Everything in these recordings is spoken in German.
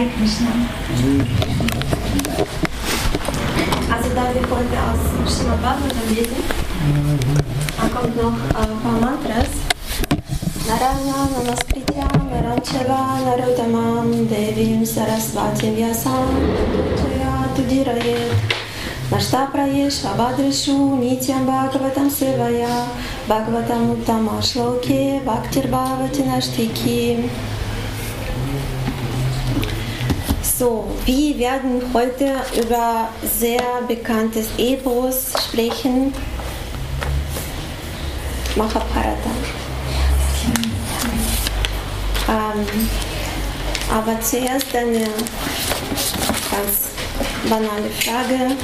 Hare Krishna. Also da wir heute aus Srimad Bhagavatam lesen, dann kommt noch ein paar Mantras. Narana Namaskritya Naranchava Narottamam Devim Sarasvatim Vyasam Tuya Tudirayet Nashtaprayesh Vabhadrishu Nityam Bhagavatam Sevaya Bhagavatam Uttama Shloke Bhaktir Bhavati Nashtiki So, wir werden heute über sehr bekanntes Epos sprechen. Mahabharata. Ähm, aber zuerst eine ganz banale Frage,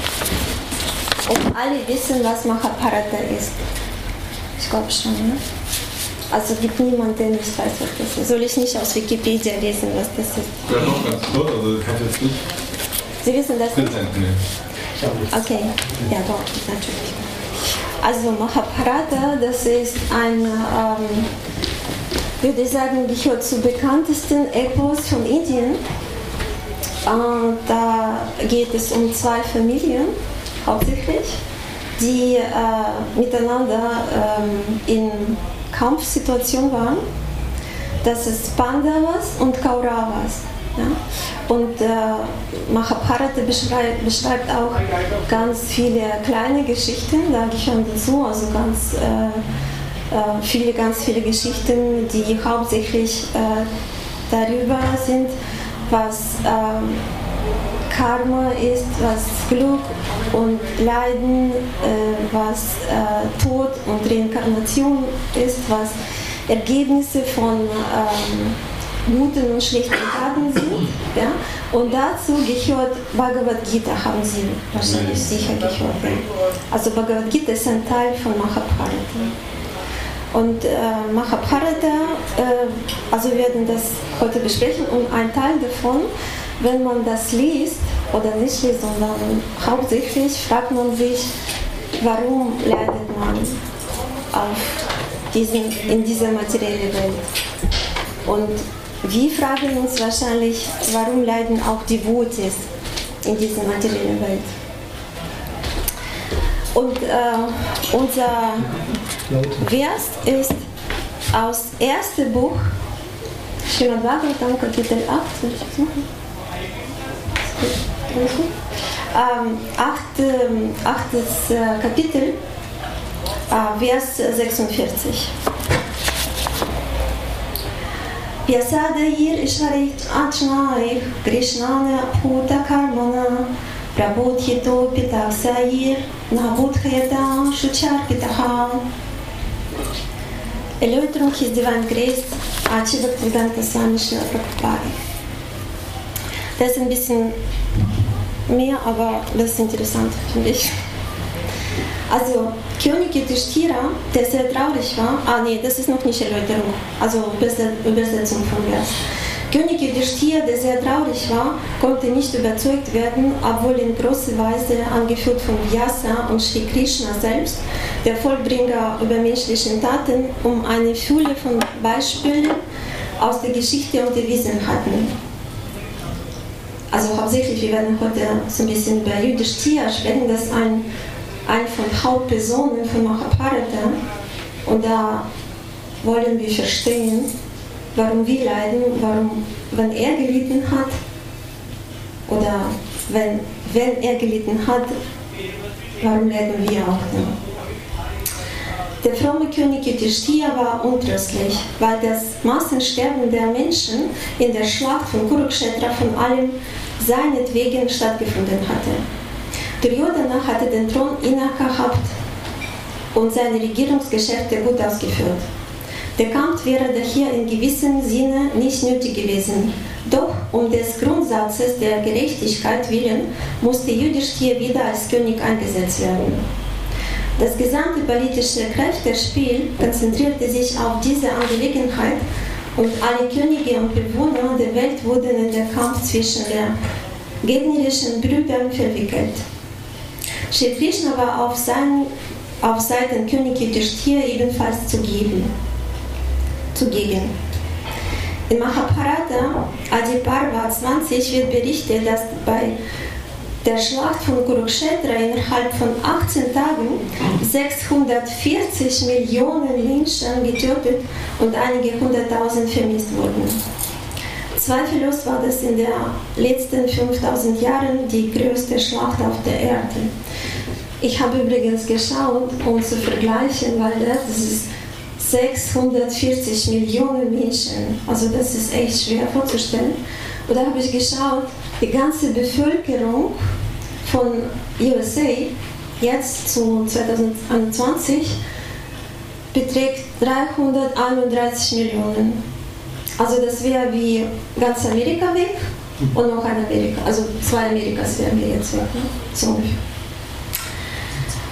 ob alle wissen, was Mahabharata ist. Ich glaube schon, ne? Also gibt niemanden, der nicht weiß, was das ist. Soll ich nicht aus Wikipedia lesen, was das ist? Ja, noch ganz kurz, also ich habe jetzt nicht Sie wissen das nicht? nee. Okay, ja doch, natürlich. Also Mahabharata, das ist ein, ähm, würde ich sagen, gehört zu bekanntesten Epos von Indien. Äh, da geht es um zwei Familien hauptsächlich, die äh, miteinander ähm, in Kampfsituation waren. Das ist Pandavas und Kauravas. Ja? Und äh, Mahabharata beschreibt, beschreibt auch ganz viele kleine Geschichten, da gehören dazu, also ganz äh, äh, viele, ganz viele Geschichten, die hauptsächlich äh, darüber sind, was ähm, Karma ist, was Glück und Leiden, äh, was äh, Tod und Reinkarnation ist, was Ergebnisse von ähm, guten und schlechten Taten sind. Ja? Und dazu gehört Bhagavad Gita, haben Sie wahrscheinlich sicher gehört. Ja? Also Bhagavad Gita ist ein Teil von Mahabharata. Und äh, Mahabharata, äh, also wir werden das heute besprechen und ein Teil davon, wenn man das liest, oder nicht liest, sondern hauptsächlich fragt man sich, warum leidet man auf diesen, in dieser materiellen Welt. Und wir fragen uns wahrscheinlich, warum leiden auch die Devotees in dieser materiellen Welt. Und äh, unser Vers ist aus ersten Buch, Srimad Bhagavatam, Kapitel 8. Ähm, achtes äh, Kapitel, äh, Vers 46. Piyasada yer işaret açnaik, Krishnana puta karmana, Прабудхито питавсаир, Навудхаята шучар питаха. Элеутрунхи диван крест, Ачидак Триганта Самишна Прабхупада. Das ist ein bisschen mehr, aber das ist interessant, finde ich. Also König Yudhishthira, der sehr traurig war, ah nee, das ist noch nicht Erläuterung, also Übersetzung von Vers. König Yudhishthira, der sehr traurig war, konnte nicht überzeugt werden, obwohl in großer Weise angeführt von Vyasa und Sri Krishna selbst, der Vollbringer übermenschlichen Taten, um eine Fülle von Beispielen aus der Geschichte unterwiesen hatten. Also hauptsächlich, wir werden heute so ein bisschen über Yudhishthira sprechen, das ein eine von Hauptpersonen von Mahabharata. Und da wollen wir verstehen, warum wir leiden, warum, wenn er gelitten hat, oder wenn, wenn er gelitten hat, warum leiden wir auch dann. Der fromme König Yudhishthira war untröstlich, weil das Massensterben der Menschen in der Schlacht von Kurukshetra von allem seinetwegen stattgefunden hatte. Duryodhana hatte den Thron innegehabt und seine Regierungsgeschäfte gut ausgeführt. Der Kampf wäre daher in gewissem Sinne nicht nötig gewesen. Doch um des Grundsatzes der Gerechtigkeit willen musste Yudhishthir wieder als König eingesetzt werden. Das gesamte politische Kräftespiel konzentrierte sich auf diese Angelegenheit und alle Könige und Bewohner der Welt wurden in den Kampf zwischen den gegnerischen Brüdern verwickelt. Shri Krishna war auf, sein, auf Seiten König Yudhishthira ebenfalls zugegen. zugegen. In Mahabharata, Adi Parva 20, wird berichtet, dass bei der Schlacht von Kurukshetra innerhalb von 18 Tagen 640 Millionen Menschen getötet und einige hunderttausend vermisst wurden. Zweifellos war das in den letzten 5000 Jahren die größte Schlacht auf der Erde. Ich habe übrigens geschaut, um zu vergleichen, weil das ist 640 Millionen Menschen. Also das ist echt schwer vorzustellen. Und da habe ich geschaut, die ganze Bevölkerung von USA jetzt zu 2021 beträgt 331 Millionen. Also das wäre wie ganz Amerika weg und noch ein Amerika. Also zwei Amerikas wären wir jetzt weg. Ne? So ungefähr.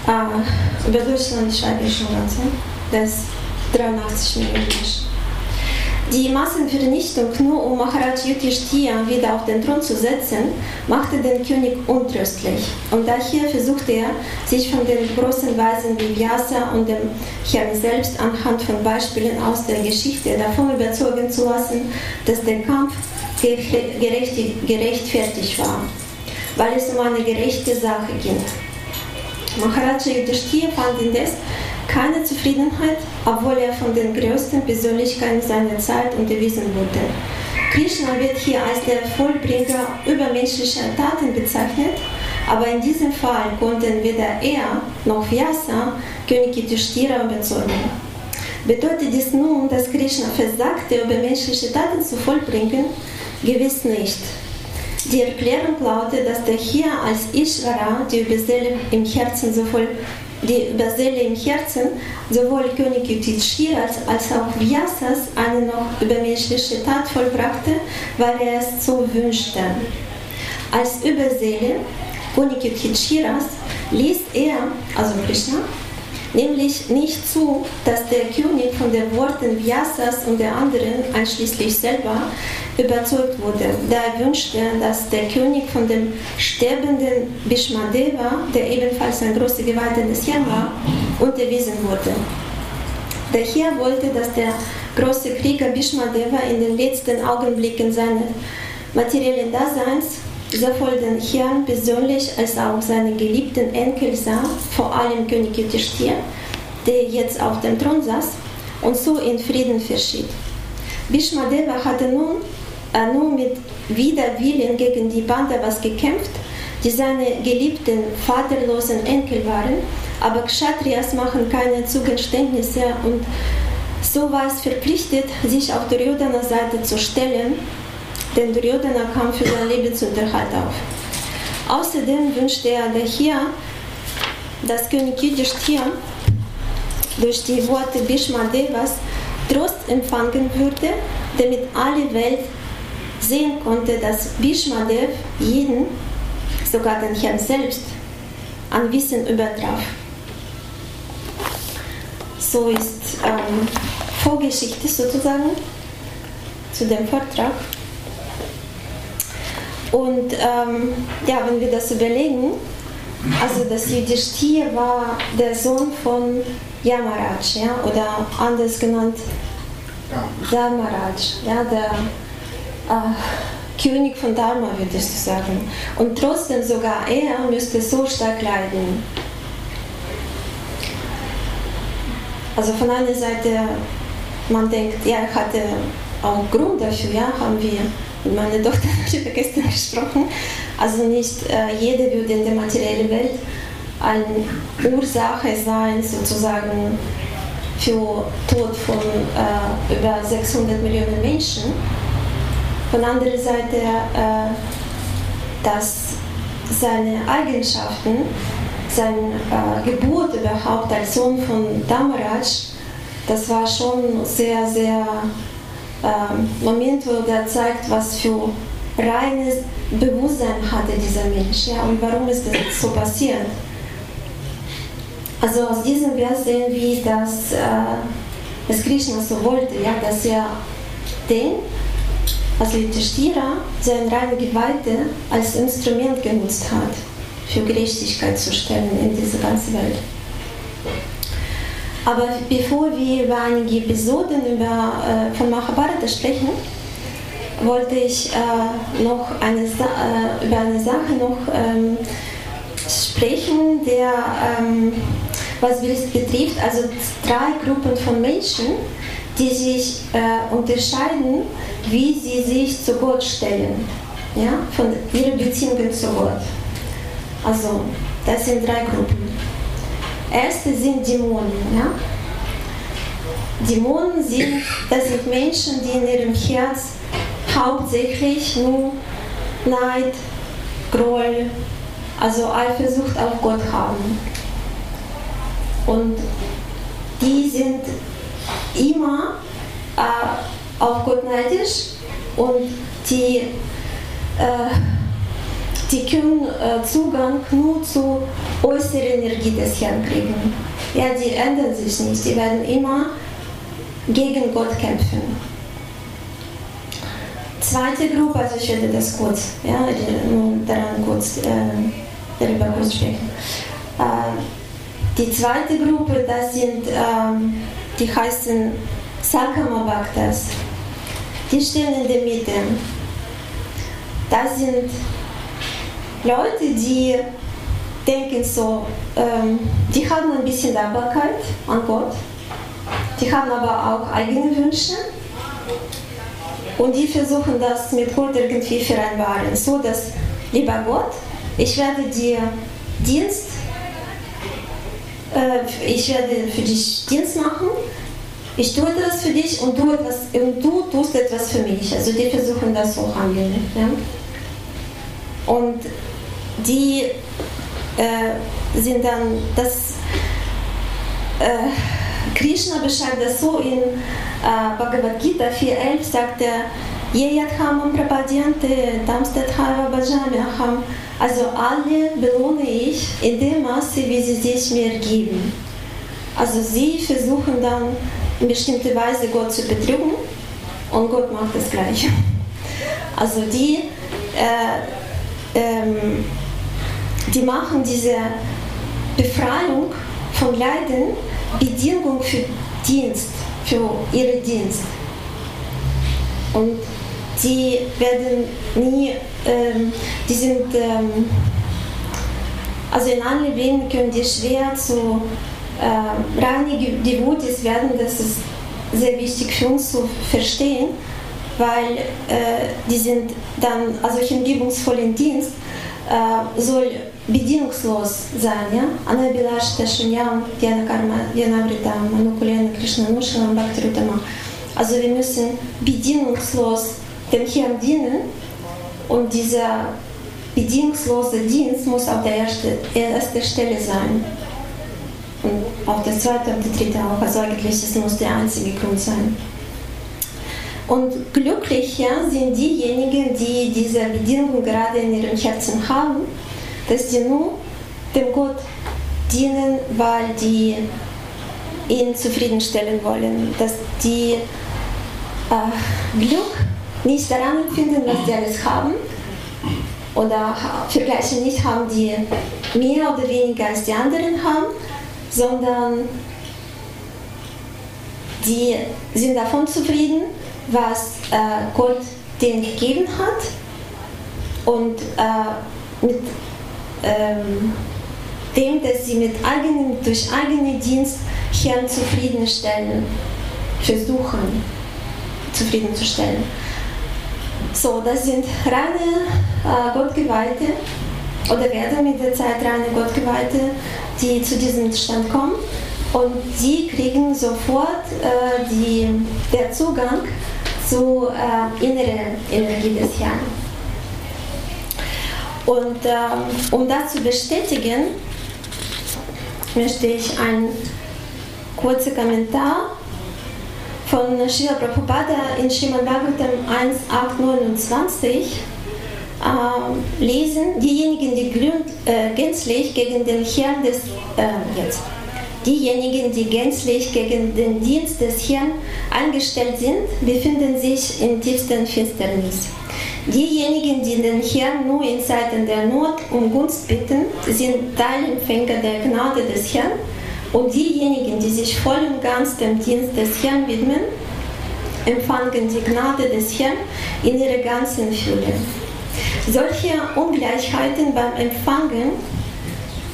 Äh, über Deutschland schreibe ich schon ganz. Ne? Das 83 Millionen Menschen. Die Massenvernichtung, nur um Maharaj Yudhishthira wieder auf den Thron zu setzen, machte den König untröstlich. Und daher versuchte er, sich von den großen Weisen wie Vyasa und dem Herrn selbst anhand von Beispielen aus der Geschichte davon überzeugen zu lassen, dass der Kampf gerechtfertigt war, weil es um eine gerechte Sache ging. Maharaja Yudhishthira fand indes keine Zufriedenheit, obwohl er von den größten Persönlichkeiten seiner Zeit unterwiesen wurde. Krishna wird hier als der Vollbringer übermenschlicher Taten bezeichnet, aber in diesem Fall konnten weder er noch Vyasa König Yudhishthira überzeugen. Bedeutet dies nun, dass Krishna versagte, übermenschliche Taten zu vollbringen? Gewiss nicht. Die Erklärung lautet, dass der hier als Ishvara die Überseele im Herzen sowohl die Überseele im Herzen sowohl König Yudhishthira als auch Vyasas eine noch übermenschliche Tat vollbrachte, weil er es so wünschte. Als Überseele König Yudhishthira ließ er, also Krishna, nämlich nicht zu, dass der König von den Worten Vyasas und der anderen, einschließlich selber, überzeugt wurde. Da er wünschte, dass der König von dem sterbenden Bhishmadeva, der ebenfalls ein großer Geweihter des Herrn war, unterwiesen wurde. Der Herr wollte, dass der große Krieger Bhishmadeva in den letzten Augenblicken seines materiellen Daseins sowohl den Herrn persönlich als auch seinen geliebten Enkel sah, vor allem König Yudhishthir, der jetzt auf dem Thron saß und so in Frieden verschied. Bhishmadeva hatte nun äh, nur mit Widerwillen gegen die Pandavas gekämpft, die seine geliebten vaterlosen Enkel waren, aber Kshatriyas machen keine Zugeständnisse und so war es verpflichtet, sich auf der Duryodhana-Seite zu stellen denn Duryodhana kam für seinen Lebensunterhalt auf. Außerdem wünschte er daher, dass König Yudhishthira durch die Worte Bhishma Devas Trost empfangen würde, damit alle Welt sehen konnte, dass Bhishma Dev jeden, sogar den Herrn selbst, an Wissen übertraf. So ist ähm, Vorgeschichte sozusagen zu dem Vortrag. Und ähm, ja, wenn wir das überlegen, also das Yudhishthir war der Sohn von Yamaraj, ja, oder anders genannt Dharmaraj, ja, der äh, König von Dharma, würde ich sagen. Und trotzdem sogar er müsste so stark leiden. Also von einer Seite, man denkt, ja, er hatte auch Grund dafür, ja, haben wir mit meiner Tochter darüber gestern gesprochen. Also nicht äh, jede würde in der materiellen Welt eine Ursache sein, sozusagen für Tod von äh, über 600 Millionen Menschen. Von der anderen Seite, äh, dass seine Eigenschaften, seine äh, Geburt überhaupt als Sohn von Damaraj, das war schon sehr, sehr ähm, Moment, wo er zeigt, was für reines Bewusstsein hatte dieser Mensch ja, und warum ist das so passiert. Also aus diesem Vers sehen wir, dass äh, es Krishna so wollte, ja, dass er den, also Yudhishthira, sein reine Geweihte als Instrument genutzt hat, für Gerechtigkeit zu stellen in dieser ganzen Welt. Aber bevor wir über einige Episoden über, äh, von Mahabharata sprechen, wollte ich äh, noch eine äh, über eine Sache noch ähm, sprechen, der ähm, was es betrifft, also drei Gruppen von Menschen, die sich äh, unterscheiden, wie sie sich zu Gott stellen, ja, von ihren Beziehungen zu Gott. Also das sind drei Gruppen. Erste sind Dämonen. Ja? Dämonen sind, das sind Menschen, die in ihrem Herz hauptsächlich nur Neid, Groll, also Eifersucht auf Gott haben. Und die sind immer äh, auf Gott neidisch und die, äh, die können Zugang nur zur äußeren Energie des Herrn kriegen. Ja, die ändern sich nicht, die werden immer gegen Gott kämpfen. Zweite Gruppe, also ich werde das kurz, ja, daran kurz, äh, darüber kurz sprechen. Äh, die zweite Gruppe, das sind, ähm, die heißen Sakamabhaktas. Die stehen in der Mitte. Das sind Leute, die denken so, ähm, die haben ein bisschen Dankbarkeit an Gott, die haben aber auch eigene Wünsche und die versuchen das mit Gott irgendwie vereinbaren, so dass, lieber Gott, ich werde dir Dienst, äh, ich werde für dich Dienst machen, ich tue das für dich und du, etwas, und du tust etwas für mich. Also die versuchen das so handeln. Ja? Und die äh, sind dann, das äh, Krishna beschreibt das so in äh, Bhagavad Gita 4.11 sagt er. Also alle belohne ich in dem Maße, wie sie sich mir geben. Also sie versuchen dann in bestimmter Weise Gott zu betrügen und Gott macht das Gleiche. Also die, äh, ähm, die machen diese Befreiung von Leiden Bedingung für Dienst, für ihren Dienst. Und die werden nie, ähm, die sind, ähm, also in allen Leben können die schwer zu äh, reine Devotees werden, das ist sehr wichtig für uns zu verstehen, weil äh, die sind dann, also hingebungsvollen Dienst äh, soll bedingungslos sein, ja? Anabhilashta Shunyam, Dhyana Karma, Dhyanamrita, Manukulena, Krishna Nushalam, Bhakti Rutama. Also wir müssen bedingungslos dem Herrn dienen und dieser bedingungslose Dienst muss auf der ersten Stelle sein. Und auch der zweite und der dritte auch. Also eigentlich das muss der einzige Grund sein. Und glücklicher sind diejenigen, die diese Bedingung gerade in ihrem Herzen haben, dass sie nur dem Gott dienen, weil die ihn zufriedenstellen wollen, dass die äh, Glück nicht daran empfinden, was sie alles haben oder vergleichen nicht haben, die mehr oder weniger als die anderen haben, sondern die sind davon zufrieden, was äh, Gott denen gegeben hat und äh, mit ähm, dem, dass sie mit eigenen, durch eigenen Dienst Herrn zufriedenstellen, versuchen zufriedenzustellen. So, das sind reine äh, Gottgeweihte oder werden mit der Zeit reine Gottgeweihte, die zu diesem Stand kommen und sie kriegen sofort äh, die, der Zugang zur äh, inneren Energie des Herrn. Und ähm, um das zu bestätigen, möchte ich einen kurzen Kommentar von Srila Prabhupada in Srimad Bhagavatam 1.8.29 äh, lesen. Diejenigen, die glühen, äh, gänzlich gegen den Herrn des äh, jetzt Diejenigen, die gänzlich gegen den Dienst des Herrn eingestellt sind, befinden sich in tiefster Finsternis. Diejenigen, die den Herrn nur in Zeiten der Not um Gunst bitten, sind Teilempfänger der Gnade des Herrn und diejenigen, die sich voll und ganz dem Dienst des Herrn widmen, empfangen die Gnade des Herrn in ihrer ganzen Fülle. Solche Ungleichheiten beim Empfangen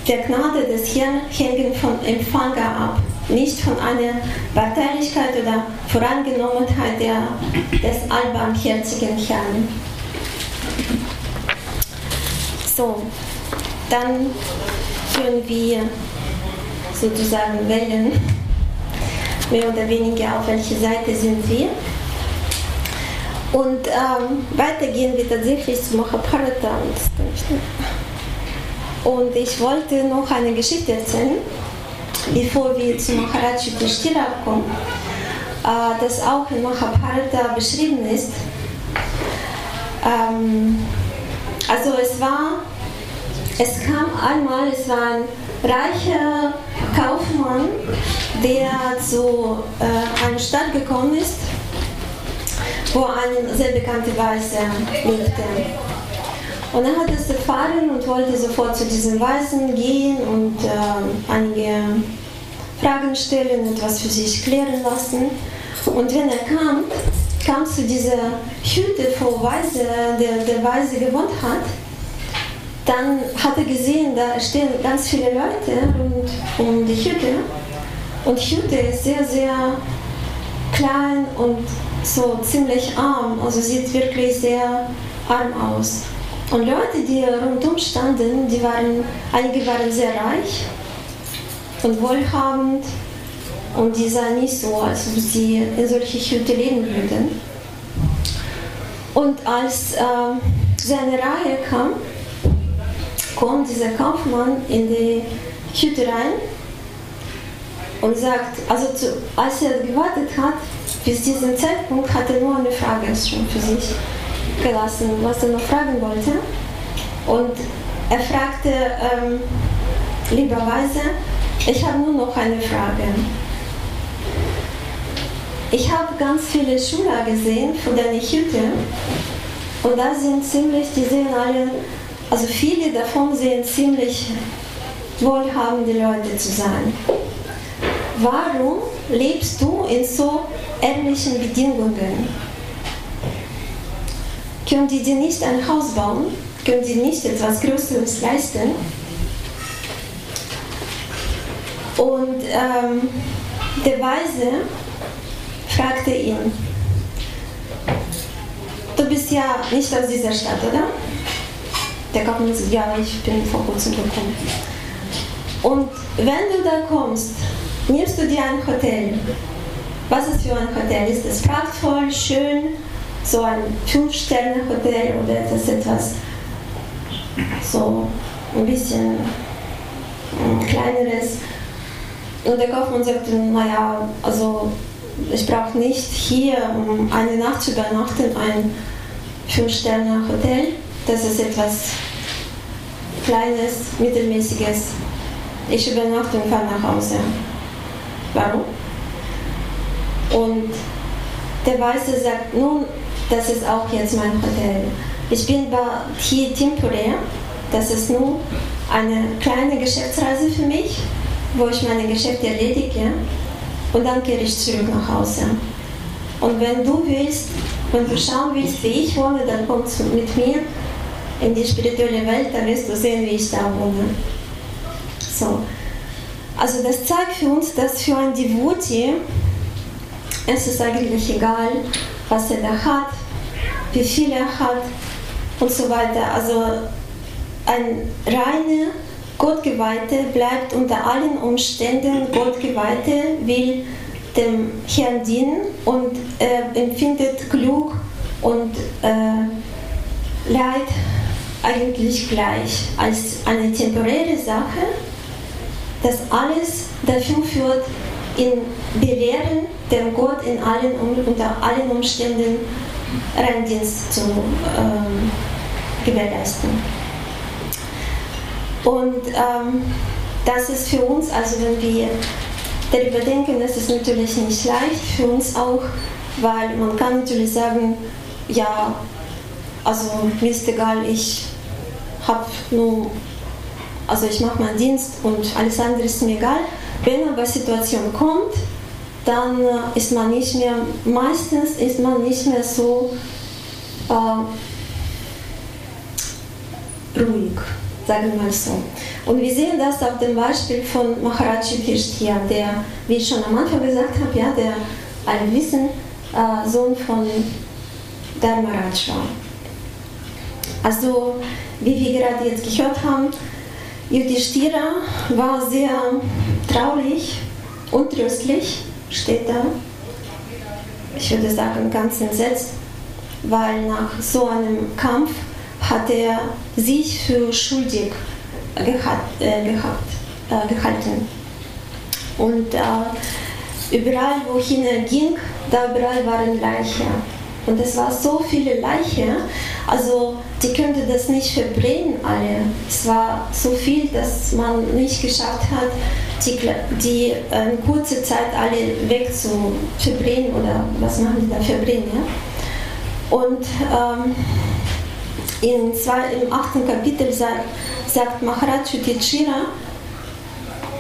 der Gnade des Herrn hängen vom Empfänger ab, nicht von einer Parteilichkeit oder Vorangenommenheit der, des allbarmherzigen Herrn. So, dann führen wir sozusagen Wellen, mehr oder weniger auf welche Seite sind wir. Und ähm, weiter gehen wir tatsächlich zu Mahabharata. Und ich wollte noch eine Geschichte erzählen, bevor wir zu Maharaj Yudhishthira kommen, äh, das auch in Mahabharata beschrieben ist. Ähm, also es war, es kam einmal, es war ein reicher Kaufmann, der zu äh, einer Stadt gekommen ist, wo ein sehr bekannter Weißer lebte. Und er hat es erfahren und wollte sofort zu diesem Weißen gehen und äh, einige Fragen stellen, etwas für sich klären lassen. Und wenn er kam, kam zu dieser Hütte, wo Weise, der, der Weise gewohnt hat, dann hat er gesehen, da stehen ganz viele Leute rund um die Hütte. Und die Hütte ist sehr, sehr klein und so ziemlich arm, also sieht wirklich sehr arm aus. Und Leute, die rundum standen, die waren, einige waren sehr reich und wohlhabend und die sahen nicht so, als ob sie in solche Hütte leben würden. Und als äh, seine Reihe kam, kommt dieser Kaufmann in die Hütte rein und sagt, also zu, als er gewartet hat, bis diesen Zeitpunkt hat er nur eine Frage schon für sich gelassen, was er noch fragen wollte. Und er fragte ähm, lieberweise, ich habe nur noch eine Frage. Ich habe ganz viele Schüler gesehen von der Hütte und da sind ziemlich, die sehen alle, also viele davon sehen ziemlich wohlhabende Leute zu sein. Warum lebst du in so ärmlichen Bedingungen? Können die dir nicht ein Haus bauen? Können die nicht etwas Größeres leisten? Und ähm, der Weise fragte ihn, du bist ja nicht aus dieser Stadt, oder? Der Kaufmann sagt, ja, ich bin vor kurzem gekommen. Und wenn du da kommst, nimmst du dir ein Hotel. Was ist für ein Hotel? Ist es prachtvoll, schön? So ein Fünf-Sterne-Hotel oder das etwas so ein bisschen ein kleineres. Und der Kaufmann sagte, naja, also ich brauche nicht hier, um eine Nacht zu übernachten, ein Fünf-Sterne-Hotel. Das ist etwas Kleines, Mittelmäßiges. Ich übernachte und fahre nach Hause. Warum? Und der Weiße sagt, nun, das ist auch jetzt mein Hotel. Ich bin hier temporär. Das ist nur eine kleine Geschäftsreise für mich, wo ich meine Geschäfte erledige und dann kehre ich zurück nach Hause. Und wenn du willst, wenn du schauen willst, wie ich wohne, dann kommst du mit mir in die spirituelle Welt, dann wirst du sehen, wie ich da wohne. So. Also das zeigt für uns, dass für ein Devotee es ist eigentlich egal, was er da hat, wie viel er hat und so weiter. Also ein reiner Gottgeweihte bleibt unter allen Umständen Gottgeweihte, will dem Herrn dienen und äh, empfindet Glück und äh, Leid eigentlich gleich als eine temporäre Sache, das alles dafür führt, in Belehren dem Gott in allen, unter allen Umständen Reindienst zu ähm, gewährleisten. Und ähm, das ist für uns, also wenn wir darüber denken, das ist natürlich nicht leicht für uns auch, weil man kann natürlich sagen, ja, also mir ist egal, ich habe nur, also ich mache meinen Dienst und alles andere ist mir egal. Wenn aber Situation kommt, dann äh, ist man nicht mehr, meistens ist man nicht mehr so äh, ruhig, sagen wir mal so. Und wir sehen das auf dem Beispiel von Maharaj Yudhishthira, der, wie ich schon am Anfang gesagt habe, ja, der alle wissen, äh, Sohn von Dharmaraj war. Also, wie wir gerade jetzt gehört haben, Yudhishthira war sehr traurig, untröstlich, steht da. Ich würde sagen, ganz entsetzt, weil nach so einem Kampf hat er sich für schuldig gehabt, äh, gehabt, äh, gehalten. Und äh, überall, wohin er ging, da überall waren Leichen. Und es waren so viele Leichen, also die könnte das nicht verbrennen alle. Es war so viel, dass man nicht geschafft hat, die, die in ähm, kurzer Zeit alle weg zu verbrennen oder was machen die da verbrennen. Ja? Und ähm, in zwei, im achten Kapitel sagt, sagt Maharaj Yudhishthira,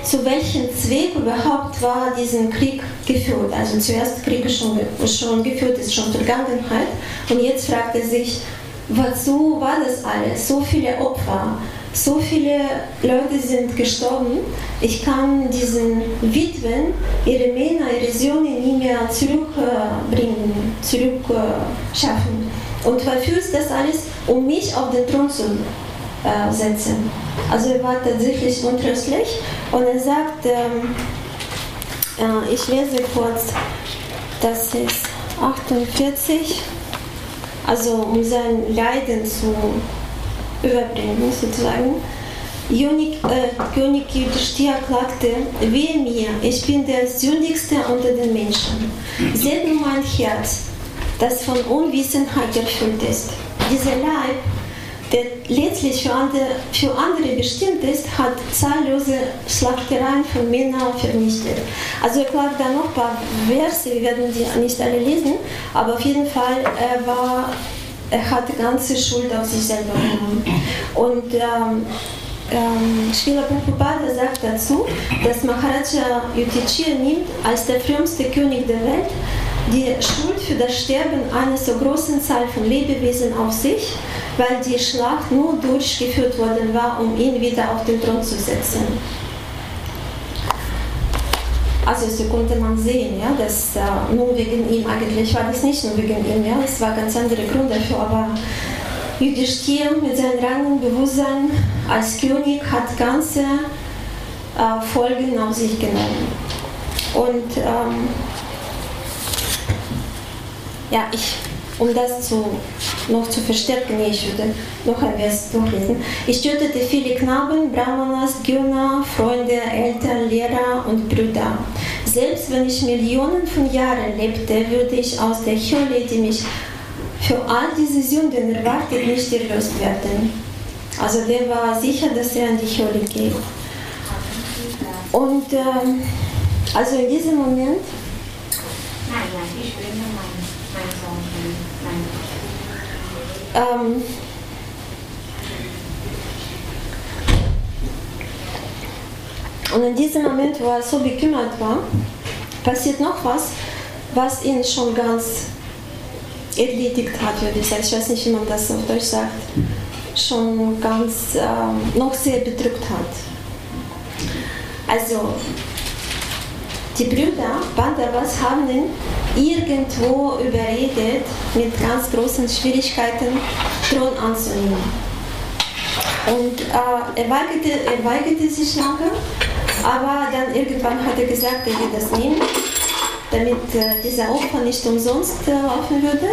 zu welchem Zweck überhaupt war diesen Krieg geführt. Also zuerst Krieg schon, schon geführt, ist schon Vergangenheit. Und jetzt fragt er sich, wozu war das alles? So viele Opfer, so viele Leute sind gestorben. Ich kann diesen Witwen ihre Männer, ihre Söhne nie mehr zurückbringen, zurückschaffen. Und ist das alles? Um mich auf den Thron zu äh, setzen. Also er war tatsächlich untröstlich und er sagt, ähm, äh, ich lese kurz, das ist 48, also um sein Leiden zu überbringen sozusagen. König, äh, König Yudhishthira klagte, wehe mir, ich bin der sündigste unter den Menschen. Seht nur mein Herz, das von Unwissenheit erfüllt ist. Dieser Leib der letztlich für andere, für andere bestimmt ist, hat zahllose Schlachtereien von Männern vernichtet. Also ich glaube, da noch ein paar Verse, wir werden die nicht alle lesen, aber auf jeden Fall, er, war, er hat die ganze Schuld auf sich selber genommen. Und ähm, ähm, Srila Prabhupada sagt dazu, dass Maharaja Yudhishthira nimmt als der früheste König der Welt die Schuld für das Sterben einer so großen Zahl von Lebewesen auf sich weil die Schlacht nur durchgeführt worden war, um ihn wieder auf den Thron zu setzen. Also so konnte man sehen, ja, dass äh, nur wegen ihm, eigentlich war das nicht nur wegen ihm, ja, es war ganz andere Gründe dafür, aber Yudhishthir mit seinem reinen Bewusstsein als König hat ganze äh, Folgen auf sich genommen. Und ähm, ja, ich um das zu, noch zu verstärken, ich würde noch ein Vers durchlesen. Ich tötete viele Knaben, Brahmanas, Gyuna, Freunde, Eltern, Lehrer und Brüder. Selbst wenn ich Millionen von Jahren lebte, würde ich aus der Hölle, die mich für all diese Sünden erwartet, nicht erlöst werden. Also der war sicher, dass er in die Hölle geht. Und ähm, also in diesem Moment. Nein, nein, ich will nur meinen, Sohn. Ähm, und in diesem Moment, wo er so bekümmert war, passiert noch was, was ihn schon ganz erledigt hat, würde ich sagen. Ich weiß nicht, wie man das auf Deutsch sagt. Schon ganz ähm, noch sehr bedrückt hat. Also, die Brüder Pandavas haben ihn irgendwo überredet, mit ganz großen Schwierigkeiten Thron anzunehmen. Und äh, er, weigerte, er weigerte sich lange, aber dann irgendwann hat er gesagt, er wird das nehmen, damit äh, dieser Opfer nicht umsonst äh, laufen würde.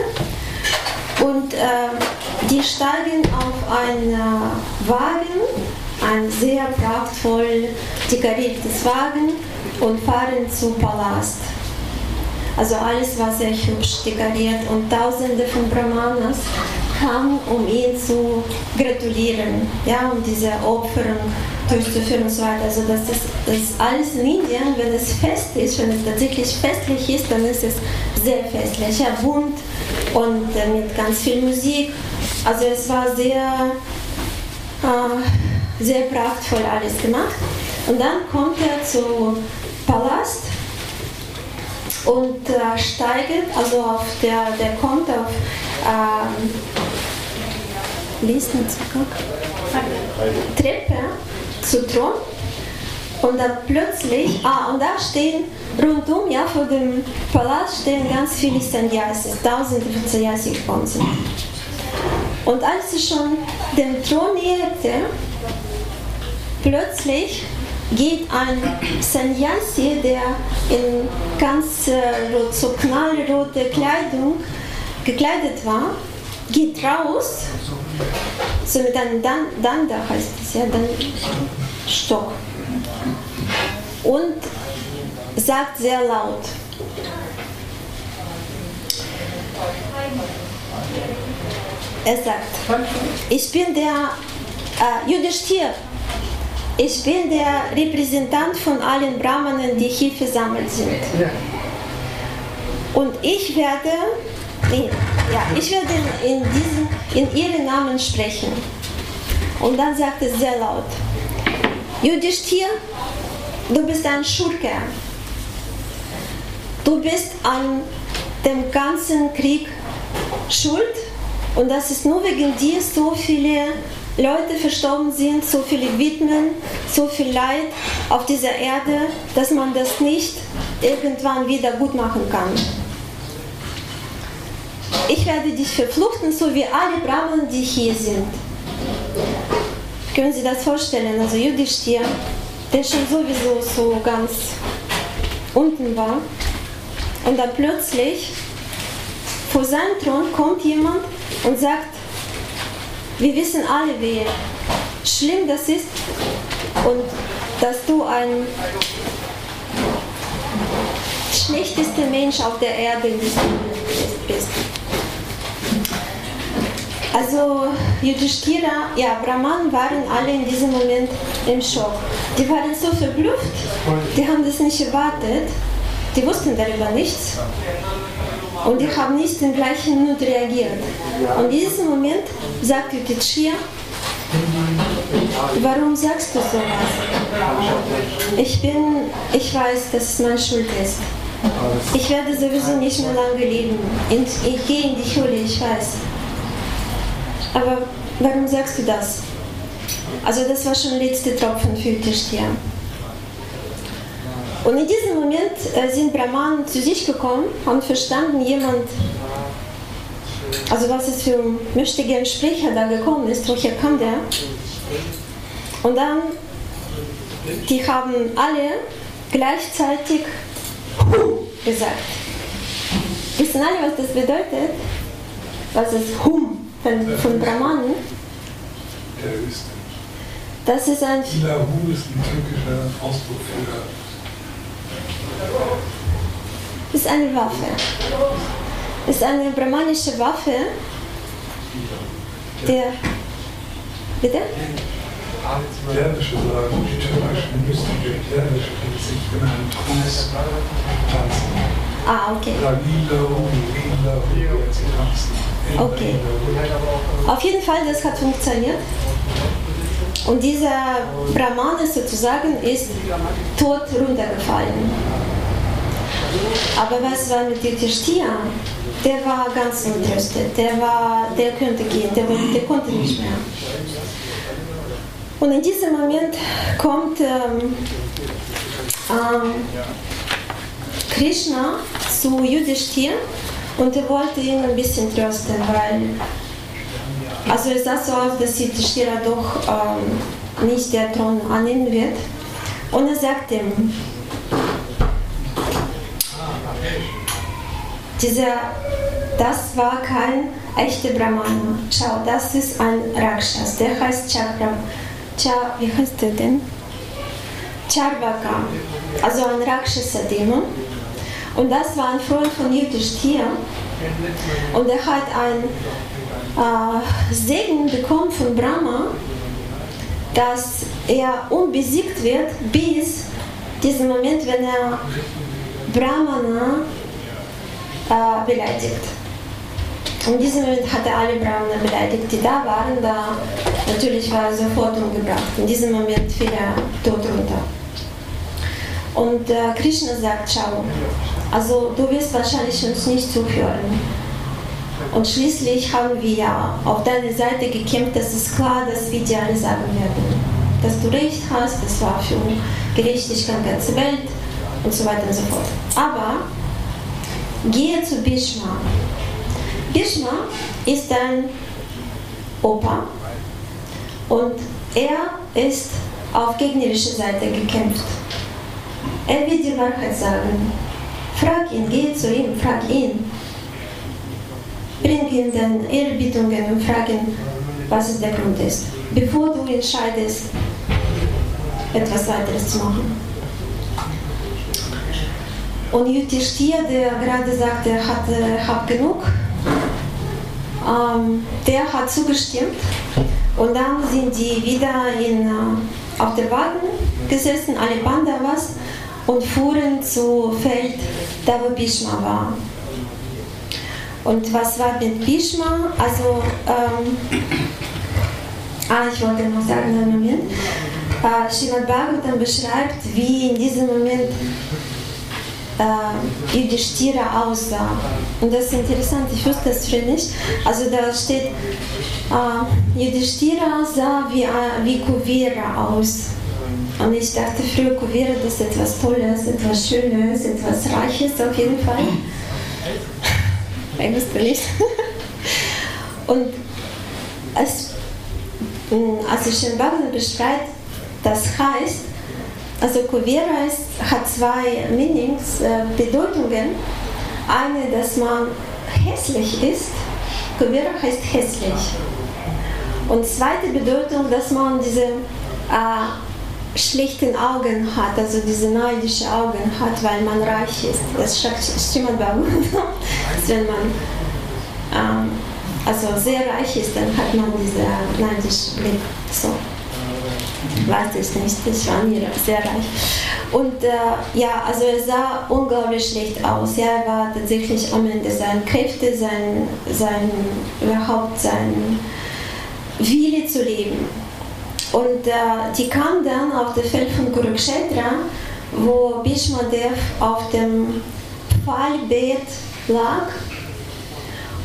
Und äh, die steigen auf einen äh, Wagen, ein sehr prachtvoll dekoriertes Wagen und fahren zum Palast. Also alles war sehr hübsch dekoriert und tausende von Brahmanas kamen, um ihn zu gratulieren, ja, um diese Opferung durchzuführen und so weiter. Also das ist, das alles in Indien, wenn es fest ist, wenn es tatsächlich festlich ist, dann ist es sehr festlich, ja, bunt und äh, mit ganz viel Musik. Also es war sehr, äh, sehr prachtvoll alles gemacht. Und dann kommt er zu Palast und äh, steigt, also auf der, der kommt auf ähm, Listen Treppe zu Thron und dann plötzlich, ah, und da stehen rundum, ja, vor dem Palast stehen ganz viele Sannyasis, tausende von Sannyasis sind. Und als sie schon dem Thron näherte, plötzlich geht ein Sannyasi, der in ganz äh, rot, so knallrote Kleidung gekleidet war, geht raus, so mit einem Danda heißt es ja, dann Stock und sagt sehr laut. Er sagt, ich bin der äh, Yudhishthir, ich bin der Repräsentant von allen Brahmanen, die hier versammelt sind. Und ich werde, ja, ich werde in, diesem, in ihren Namen sprechen. Und dann sagt er sehr laut, Yudhishthir, du bist ein Schurke. Du bist an dem ganzen Krieg schuld und das ist nur wegen dir so viele Leute verstorben sind, so viele Widmen, so viel Leid auf dieser Erde, dass man das nicht irgendwann wieder gut machen kann. Ich werde dich verfluchten, so wie alle Brahmen, die hier sind. Können Sie das vorstellen? Also Yudhishthir, der schon sowieso so ganz unten war. Und dann plötzlich vor seinem Thron kommt jemand und sagt, wir wissen alle, wie schlimm das ist und dass du ein schlechtester Mensch auf der Erde bist. Also Yudhishthira, ja, Brahman waren alle in diesem Moment im Schock. Die waren so verblüfft, die haben das nicht erwartet, die wussten darüber nichts und die haben nicht in gleichen Minute reagiert. Und in diesem Moment sagt Yudhishthira, warum sagst du sowas? Ich bin, ich weiß, dass es meine Schuld ist. Ich werde sowieso nicht mehr lange leben. Ich gehe in die Höhle, ich weiß. Aber warum sagst du das? Also das war schon der letzte Tropfen für Yudhishthira. Und in diesem Moment äh, sind Brahmanen zu sich gekommen und verstanden jemand, also was es für ein mächtiger Sprecher da gekommen ist, woher kam der? Und dann, die haben alle gleichzeitig gesagt. Wissen alle, was das bedeutet? Was ist Hum von, von Brahmanen? Das ist ein. Ilahu ist ein türkischer Ausdruck für ist eine Waffe. Ist eine brahmanische Waffe, der. Bitte? Persische sagen, die türkischen mystische persische sich in einem Trance tanzen. Ah, okay. Okay. Auf jeden Fall, das hat funktioniert. Und dieser Brahmane sozusagen ist tot runtergefallen. Aber was war mit Yudhishthira? Der war ganz entrüstet, der, war, der könnte gehen, der, der konnte nicht mehr. Und in diesem Moment kommt ähm, ähm, Krishna zu Yudhishthira und er wollte ihn ein bisschen trösten, weil also es sah so aus, dass Yudhishthira doch ähm, nicht der Thron annehmen wird. Und er sagt ihm, dieser, das war kein echter Brahmana. Schau, das ist ein Rakshas, der heißt Chakra. Cha, wie heißt der denn? Charvaka, also ein Rakshasa-Dämon. Und das war ein Freund von Yudhishthira. Und er hat ein äh, Segen bekommen von Brahma, dass er unbesiegt wird bis diesen Moment, wenn er Brahmana äh, beleidigt. In diesem Moment hat er alle Brahmana beleidigt, die da waren. Da natürlich war er sofort umgebracht. In diesem Moment fiel er tot runter. Und äh, Krishna sagt, schau, also du wirst wahrscheinlich uns nicht zuhören. Und schließlich haben wir ja auf deine Seite gekämpft, das ist klar, dass wir dir alle sagen werden, dass du recht hast, das war für Gerechtigkeit der ganzen Welt und so weiter und so fort. Aber gehe zu Bhishma. Bhishma ist dein Opa und er ist auf gegnerische Seite gekämpft. Er wird die Wahrheit sagen. Frag ihn, geh zu ihm, frag ihn. Bring ihm dann Ehrbietungen und frag ihn, was der Grund ist, bevor du entscheidest, etwas weiteres zu machen. Und Yudhishthir, der gerade sagte, er hat, hat genug, ähm, der hat zugestimmt. Und dann sind die wieder in, auf der Wagen gesessen, alle Pandavas, und fuhren zu Feld, da wo Bhishma war. Und was war mit Bhishma? Also, ähm, ah, ich wollte noch sagen, einen Moment. Äh, Srimad Bhagavatam beschreibt, wie in diesem Moment äh, Yudhishthira aussah. Und das ist interessant, ich wusste das früher nicht. Also da steht, äh, Yudhishthira sah wie, äh, wie Kuvera aus. Und ich dachte früher, Kuvera, das ist etwas Tolles, etwas Schönes, etwas Reiches auf jeden Fall. Ich wusste nicht. Und als, also Schönbagner beschreibt, das heißt, also Kuvera ist, hat zwei Meanings, äh, Bedeutungen. Eine, dass man hässlich ist. Kuvera heißt hässlich. Und zweite Bedeutung, dass man diese äh, schlechten Augen hat, also diese neidischen Augen hat, weil man reich ist. Das stimmt bei uns. Wenn man ähm, also sehr reich ist, dann hat man diese neidische Blick. So weiß ich nicht, ich war nie sehr reich. Und äh, ja, also er sah unglaublich schlecht aus. Ja, er war tatsächlich am Ende seiner Kräfte, sein, sein, überhaupt sein Wille zu leben. Und äh, die kam dann auf das Feld von Kurukshetra, wo Bhishma Dev auf dem Fallbett lag.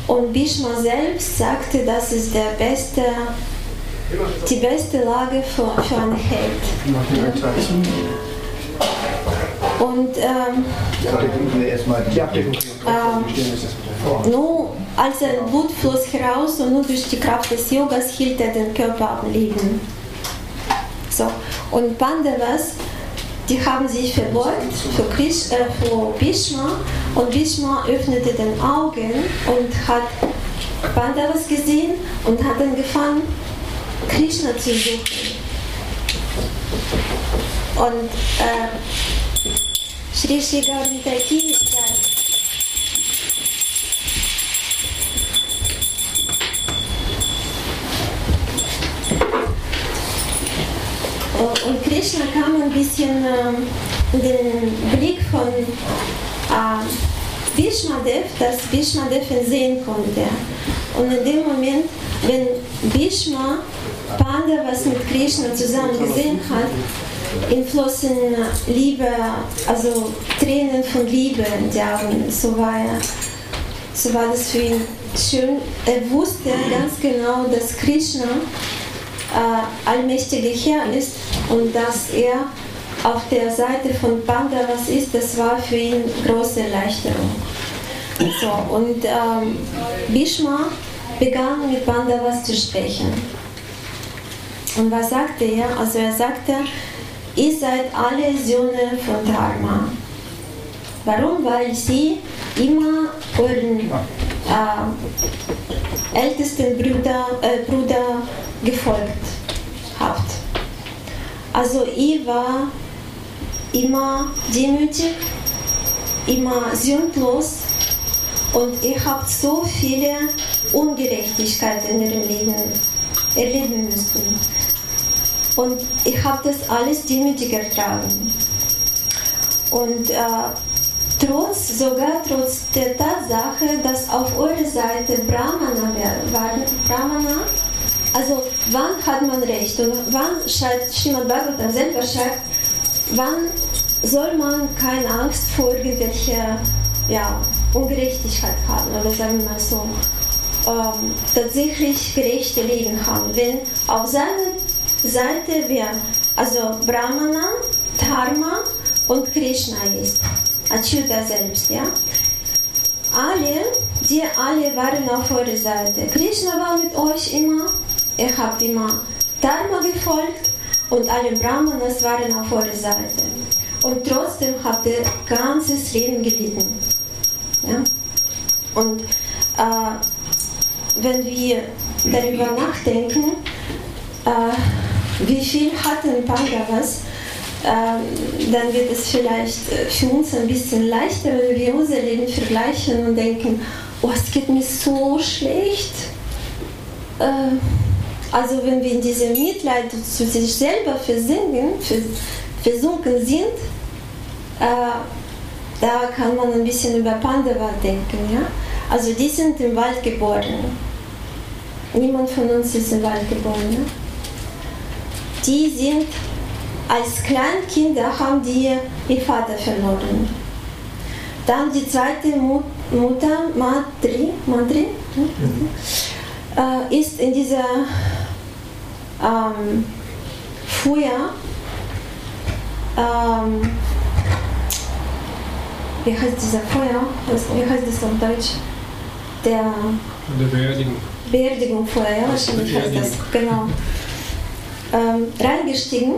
Und Bhishma selbst sagte, das ist der beste die beste Lage für, für einen Held. Und ähm, ähm, nur als sein Blut floss heraus und nur durch die Kraft des Yogas hielt er den Körper am Leben. So. Und Pandavas, die haben sich verbeugt für, Krish, äh, für Bhishma und Bhishma öffnete den Augen und hat Pandavas gesehen und hat angefangen, Krishna zu suchen. Und äh, Sri Sri Gaurantaki sagt, Und Krishna kam ein bisschen ähm, in den Blick von äh, Bhishmadev, dass Bhishmadev ihn sehen konnte. Und in dem Moment, wenn Bhishma Panda, was mit Krishna zusammen gesehen hat, ihm flossen Liebe, also Tränen von Liebe in die Augen. So war, er, so war das für ihn schön. Er wusste ganz genau, dass Krishna äh, allmächtiger Herr ist und dass er auf der Seite von Pandavas ist, das war für ihn große Erleichterung. So, und ähm, Bhishma begann mit Pandavas zu sprechen. Und was sagte er? Also er sagte, ihr seid alle Söhne von Dharma. Warum? Weil sie immer euren äh, ältesten Bruder, äh, Bruder gefolgt habt. Also ihr war immer demütig, immer sündlos und ihr habt so viele Ungerechtigkeiten in eurem Leben erleben müssen. Und ich habe das alles demütig ertragen. Und äh, trotz, sogar trotz der Tatsache, dass auf eurer Seite Brahmana waren, Brahmana, also wann hat man recht und wann schreibt Srimad Bhagavatam selber schreibt, wann soll man keine Angst vor irgendwelcher ja, Ungerechtigkeit haben oder sagen wir mal so ähm, tatsächlich gerechte Leben haben. Wenn auf seiner Seite wer, also Brahmana, Dharma und Krishna ist, Achyuta selbst, ja. Alle, die alle waren auf eurer Seite. Krishna war mit euch immer, ihr habt immer Dharma gefolgt und alle Brahmanas waren auf eurer Seite. Und trotzdem habt ihr ganzes Leben gelitten. Ja? Und äh, wenn wir darüber nachdenken, äh, wie viel hatten Pandavas, äh, dann wird es vielleicht für uns ein bisschen leichter, wenn wir unser Leben vergleichen und denken, oh, es geht mir so schlecht. Äh, also wenn wir in diesem Mitleid zu sich selber versinken, versunken sind, äh, da kann man ein bisschen über Pandava denken. Ja? Also die sind im Wald geboren. Niemand von uns ist im Wald geboren. Ja? Die sind als Kleinkinder haben die ihr Vater verloren. Dann die zweite Mutter, Madri, Madri mhm. äh, ist in dieser ähm, Frühjahr ähm, wie heißt dieser Feuer? wie heißt das auf Deutsch? Der, der Beerdigung. Beerdigung Feuer, ja, wahrscheinlich heißt das, genau. Ähm, reingestiegen,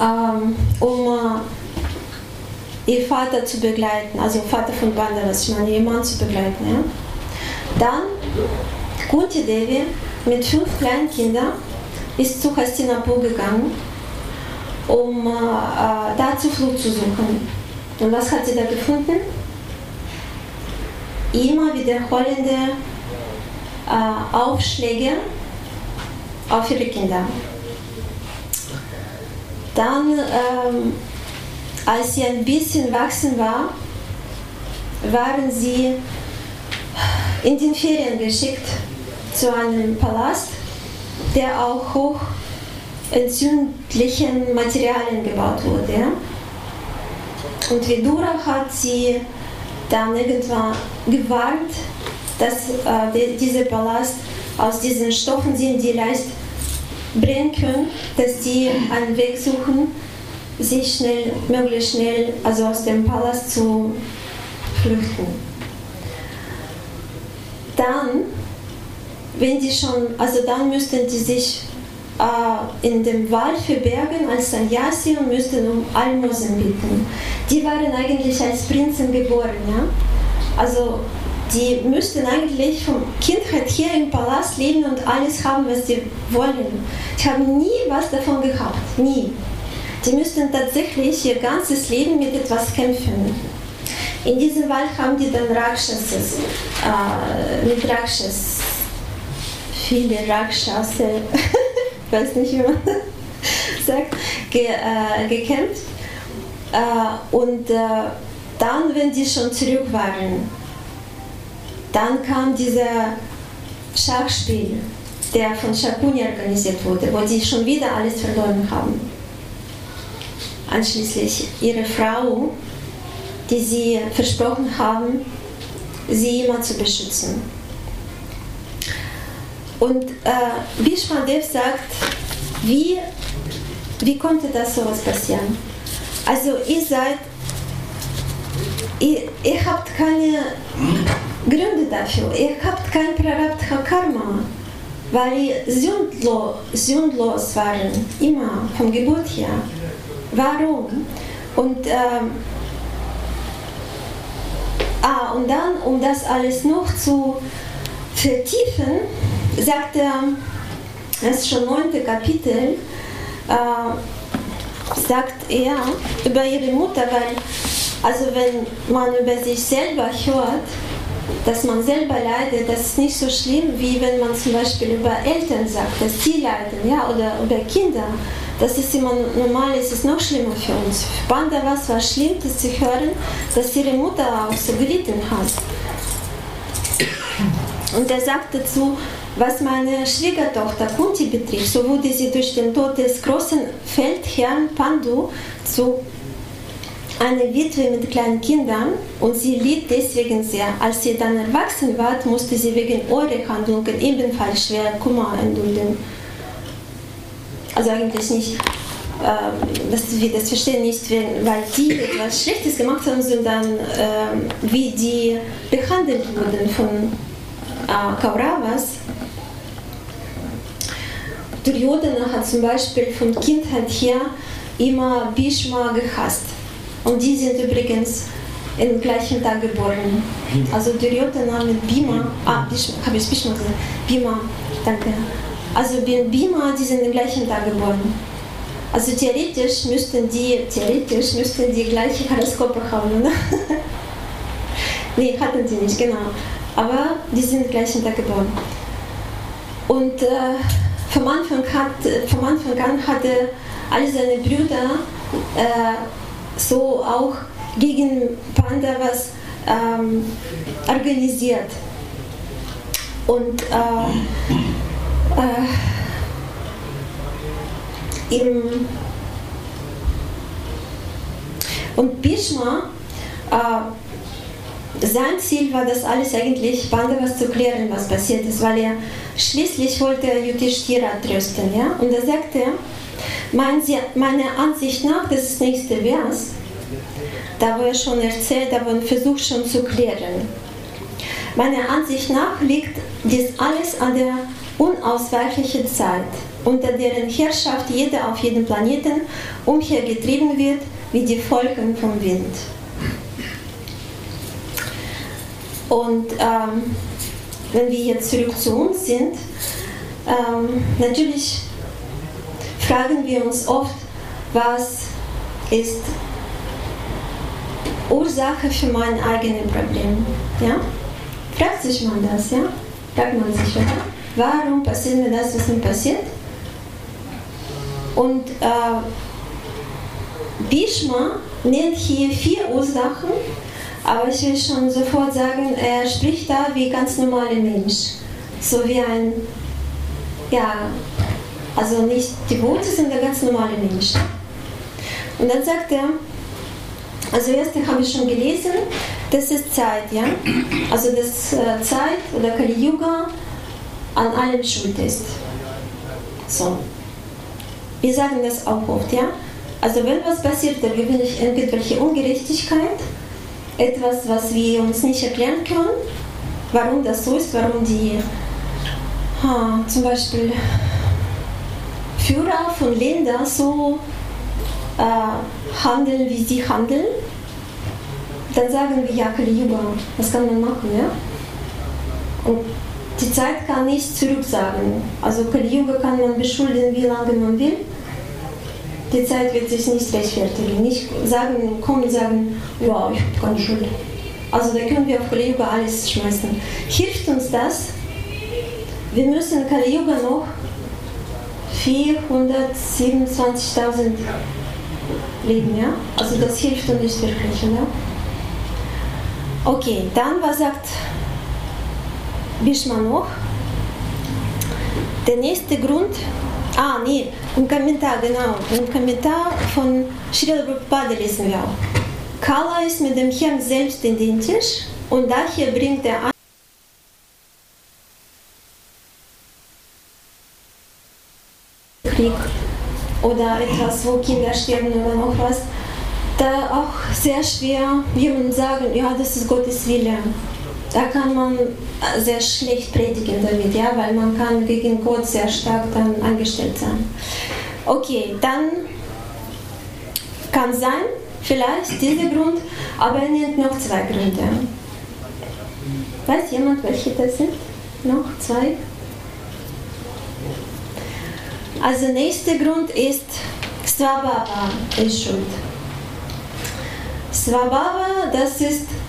ähm, um äh, ihr Vater zu begleiten, also Vater von Bandaras, ich meine, ihr Mann zu begleiten. Ja? Dann Kunti Devi mit fünf kleinen Kindern ist zu Hastinapur gegangen, um äh, äh, da Zuflucht zu suchen. Und was hat sie da gefunden? Immer wiederholende äh, Aufschläge auf ihre Kinder. Dann, ähm, als sie ein bisschen wachsen war, waren sie in den Ferien geschickt zu einem Palast, der auch hoch entzündlichen Materialien gebaut wurde. Und Vidura hat sie dann irgendwann gewarnt, dass äh, die, dieser Palast aus diesen Stoffen sind, die leicht brennen können, dass die einen Weg suchen, sich schnell, möglichst schnell also aus dem Palast zu flüchten. Dann wenn die schon, also dann müssten die sich in dem Wald verbergen als Sanyasi und müssten um Almosen bitten. Die waren eigentlich als Prinzen geboren, ja. Also die müssten eigentlich von Kindheit her im Palast leben und alles haben, was sie wollen. Die haben nie was davon gehabt, nie. Die müssten tatsächlich ihr ganzes Leben mit etwas kämpfen. In diesem Wald haben die dann Rakshasas, äh, mit Rakshas viele Rakshase, ich weiß nicht, wie man sagt, ge, äh, gekämpft. Äh, und äh, dann, wenn die schon zurück waren, dann kam dieser Schachspiel, der von Shakuni organisiert wurde, wo die schon wieder alles verloren haben. Anschließend ihre Frau, die sie versprochen haben, sie immer zu beschützen. Und äh, Bishmadev sagt, wie, wie konnte das sowas passieren? Also ihr seid, ihr, ihr habt keine Gründe dafür, ihr habt kein Prarabdha Karma, weil ihr sündlos, sündlos waren, immer von Geburt her. Warum? Und, ähm, ah, und dann, um das alles noch zu vertiefen, sagt er, das ist schon neunte Kapitel, äh, sagt er über ihre Mutter, weil also wenn man über sich selber hört, dass man selber leidet, das ist nicht so schlimm, wie wenn man zum Beispiel über Eltern sagt, dass sie leiden, ja, oder über Kinder. Das ist immer normal, es ist noch schlimmer für uns. Für Pandavas war schlimm, dass sie hören, dass ihre Mutter auch so gelitten hat. Und er sagt dazu, was meine Schwiegertochter Kunti betrifft, so wurde sie durch den Tod des großen Feldherrn Pandu zu eine Witwe mit kleinen Kindern und sie litt deswegen sehr. Als sie dann erwachsen war, musste sie wegen eurer Handlungen ebenfalls schwer Kummer erdulden. Also eigentlich nicht, äh, dass wir das verstehen nicht, weil die etwas Schlechtes gemacht haben, sondern äh, wie die behandelt wurden von äh, Kauravas. Duryodhana hat zum Beispiel von Kindheit her immer Bhishma gehasst. Und die sind übrigens im gleichen Tag geboren. Also Duryodhana mit Bhima, ah, habe ich Bhishma gesagt? Bhima, danke. Also Bhima, die sind im gleichen Tag geboren. Also theoretisch müssten die, theoretisch müssten die gleiche Horoskope haben, oder? nee, hatten die nicht, genau. Aber die sind im gleichen Tag geboren. Und äh, vom, Anfang hat, vom Anfang an hatte alle seine Brüder äh, so auch gegen Pandavas ähm, organisiert. Und äh, äh, im und Bhishma, äh, sein Ziel war das alles eigentlich, Pandavas zu klären, was passiert ist, weil er schließlich wollte Yudhishthira trösten. Ja? Und er sagte, meiner Ansicht nach, das ist nächste Vers, da wo er schon erzählt, aber ein Versuch schon zu klären. Meiner Ansicht nach liegt dies alles an der unausweichlichen Zeit, unter deren Herrschaft jeder auf jedem Planeten umhergetrieben wird wie die Wolken vom Wind. Und ähm, wenn wir jetzt zurück zu uns sind, ähm, natürlich fragen wir uns oft, was ist Ursache für mein eigenes Problem. Ja? Fragt sich man das, ja? Fragt man sich, oder? Warum passiert mir das, was mir passiert? Und äh, Bhishma nennt hier vier Ursachen, aber ich will schon sofort sagen, er spricht da wie ganz normaler Mensch. So wie ein, ja, also nicht die Worte sind der ganz normale Mensch. Und dann sagt er, also erste habe ich schon gelesen, das ist Zeit, ja. Also dass äh, Zeit oder Kali Yuga an allem schuld ist. So. Wir sagen das auch oft, ja. Also wenn was passiert, da gibt es irgendwelche Ungerechtigkeit, etwas, was wir uns nicht erklären können, warum das so ist, warum die ha, zum Beispiel Führer von Ländern so äh, handeln, wie sie handeln, dann sagen wir ja Kali Yuga, was kann man machen, ja? Und die Zeit kann nicht zurücksagen. Also Kali Yuga kann man beschuldigen, wie lange man will. Die Zeit wird sich nicht rechtfertigen. Nicht sagen, kommen und sagen, ja, ich habe keine Schuld. Also da können wir auf Kali Yuga alles schmeißen. Hilft uns das? Wir müssen Kali Yuga noch 427.000 leben, ja? Also das hilft uns nicht wirklich, ja? Okay, dann was sagt Bishma noch? Der nächste Grund, ah nee, ein Kommentar, genau, ein Kommentar von Srila Prabhupada lesen wir auch. Kala ist mit dem Herrn selbst identisch und daher bringt er Krieg oder etwas, wo Kinder sterben oder noch was, da auch sehr schwer jemandem sagen, ja, das ist Gottes Wille. Da kann man sehr schlecht predigen damit, ja, weil man kann gegen Gott sehr stark dann angestellt sein. Okay, dann kann sein, vielleicht dieser Grund, aber er nennt noch zwei Gründe. Weiß jemand, welche das sind? Noch zwei? Also nächster Grund ist Swabhava ist Schuld. Swabhava, das ist, äh,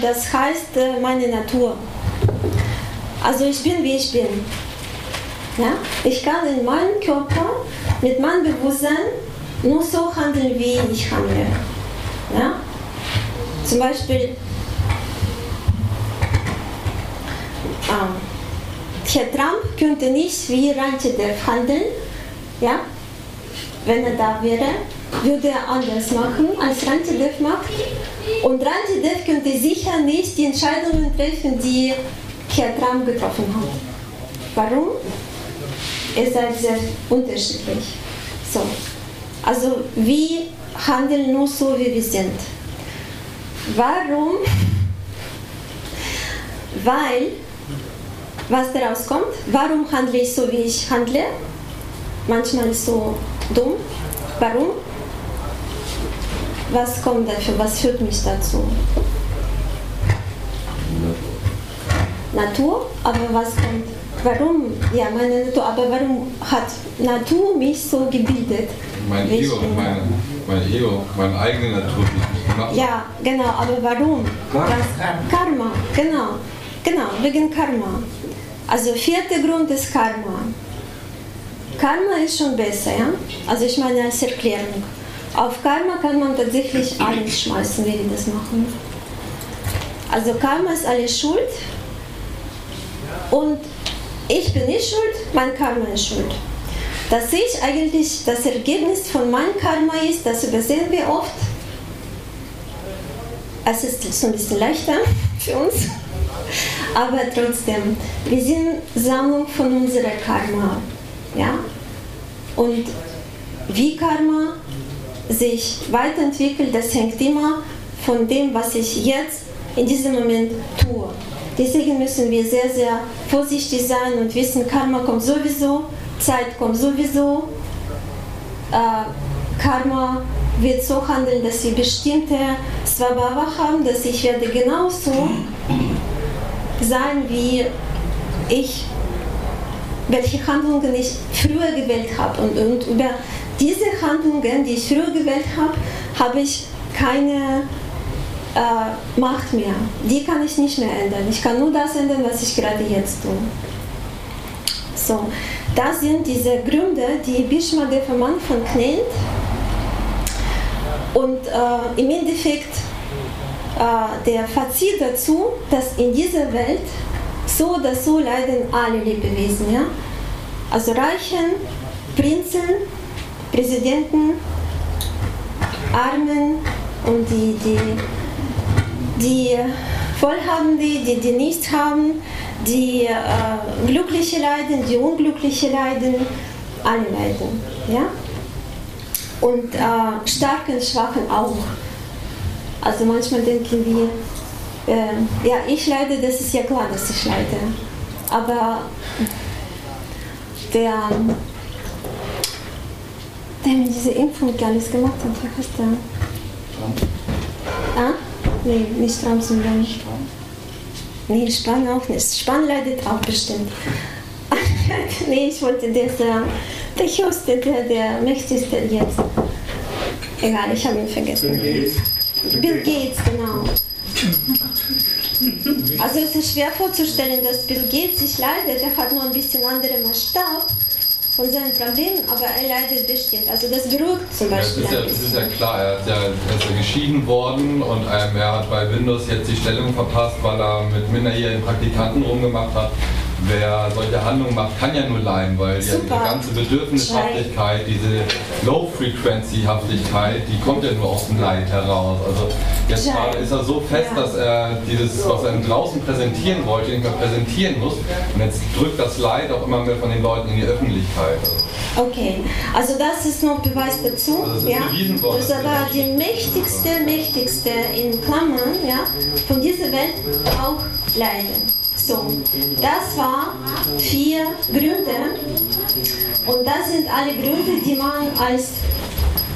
das heißt äh, meine Natur. Also ich bin wie ich bin. Ja? Ich kann in meinem Körper mit meinem Bewusstsein nur so handeln, wie ich handle. Ja? Zum Beispiel ähm, Herr Trump könnte nicht wie Ranchedev handeln, ja? wenn er da wäre, würde er anders machen, als Rantidev macht. Und Rantidev könnte sicher nicht die Entscheidungen treffen, die Herr Trump getroffen hat. Warum? Ihr seid sehr unterschiedlich. So. Also wir handeln nur so, wie wir sind. Warum? Weil, was daraus kommt, warum handle ich so, wie ich handle? Manchmal so dumm. Warum? Was kommt dafür? Was führt mich dazu? Natur, aber was kommt? Warum? Ja, meine Natur, aber warum hat Natur mich so gebildet? Mein Ego, meine, mein Ego, meine eigene Natur, Ja, genau, aber warum? Karma. Das, Karma, genau, genau, wegen Karma. Also vierter Grund ist Karma. Karma ist schon besser, ja? Also ich meine als Erklärung. Auf Karma kann man tatsächlich alles schmeißen, wie die das machen. Also Karma ist alles schuld und ich bin nicht schuld, mein Karma ist schuld. Dass ich eigentlich das Ergebnis von meinem Karma ist, das übersehen wir oft. Es ist so ein bisschen leichter für uns, aber trotzdem, wir sind Sammlung von unserer Karma. Ja? Und wie Karma sich weiterentwickelt, das hängt immer von dem, was ich jetzt in diesem Moment tue. Deswegen müssen wir sehr, sehr vorsichtig sein und wissen, Karma kommt sowieso, Zeit kommt sowieso. Äh, Karma wird so handeln, dass wir bestimmte Swabhava haben, dass ich werde genauso sein, wie ich, welche Handlungen ich früher gewählt habe. Und, und über diese Handlungen, die ich früher gewählt habe, habe ich keine äh, Macht mehr. Die kann ich nicht mehr ändern. Ich kann nur das ändern, was ich gerade jetzt tue. So, das sind diese Gründe, die Bhishma Dev am Anfang nennt. Und äh, im Endeffekt äh, der Fazit dazu, dass in dieser Welt so oder so leiden alle Lebewesen. Ja? Also Reichen, Prinzen, Präsidenten, Armen und die, die, die Wohlhabenden, die, die nichts haben, die äh, Glückliche leiden, die Unglückliche leiden, alle leiden. Ja? Und äh, Starken, Schwachen auch. Also manchmal denken wir, äh, ja, ich leide, das ist ja klar, dass ich leide. Aber der, der mir diese Impfung alles gemacht hat, wie heißt der? Ah? Nee, nicht Trump, sondern Nee, Spann auch nicht. Spann leidet auch bestimmt. nee, ich wollte das, äh, der höchste, der, der mächtigste jetzt. Egal, ich habe ihn vergessen. Bill Gates. Bill Gates, genau. Also es ist schwer vorzustellen, dass Bill Gates sich leidet. Er hat nur ein bisschen anderen Maßstab von seinen Problemen, aber er leidet bestimmt. Also das beruhigt zum Das Beispiel ist, ja, das ist ja klar, er, hat ja, er ist ja geschieden worden und ähm, er hat bei Windows jetzt die Stellung verpasst, weil er mit minderjährigen Praktikanten rumgemacht hat. Wer solche Handlungen macht, kann ja nur leiden, weil ja diese ganze Bedürfnishaftigkeit, diese Low-Frequency-Haftigkeit, die kommt ja nur aus dem Leid heraus. Also jetzt gerade ist er so fest, Ja. dass er dieses, was er draußen präsentieren wollte, nicht mehr präsentieren muss. Und jetzt drückt das Leid auch immer mehr von den Leuten in die Öffentlichkeit. Okay, also das ist noch Beweis dazu. Also ist ja. Das war die mächtigste, mächtigste in Klammern ja, von dieser Welt auch leiden. So, das war vier Gründe und das sind alle Gründe, die man als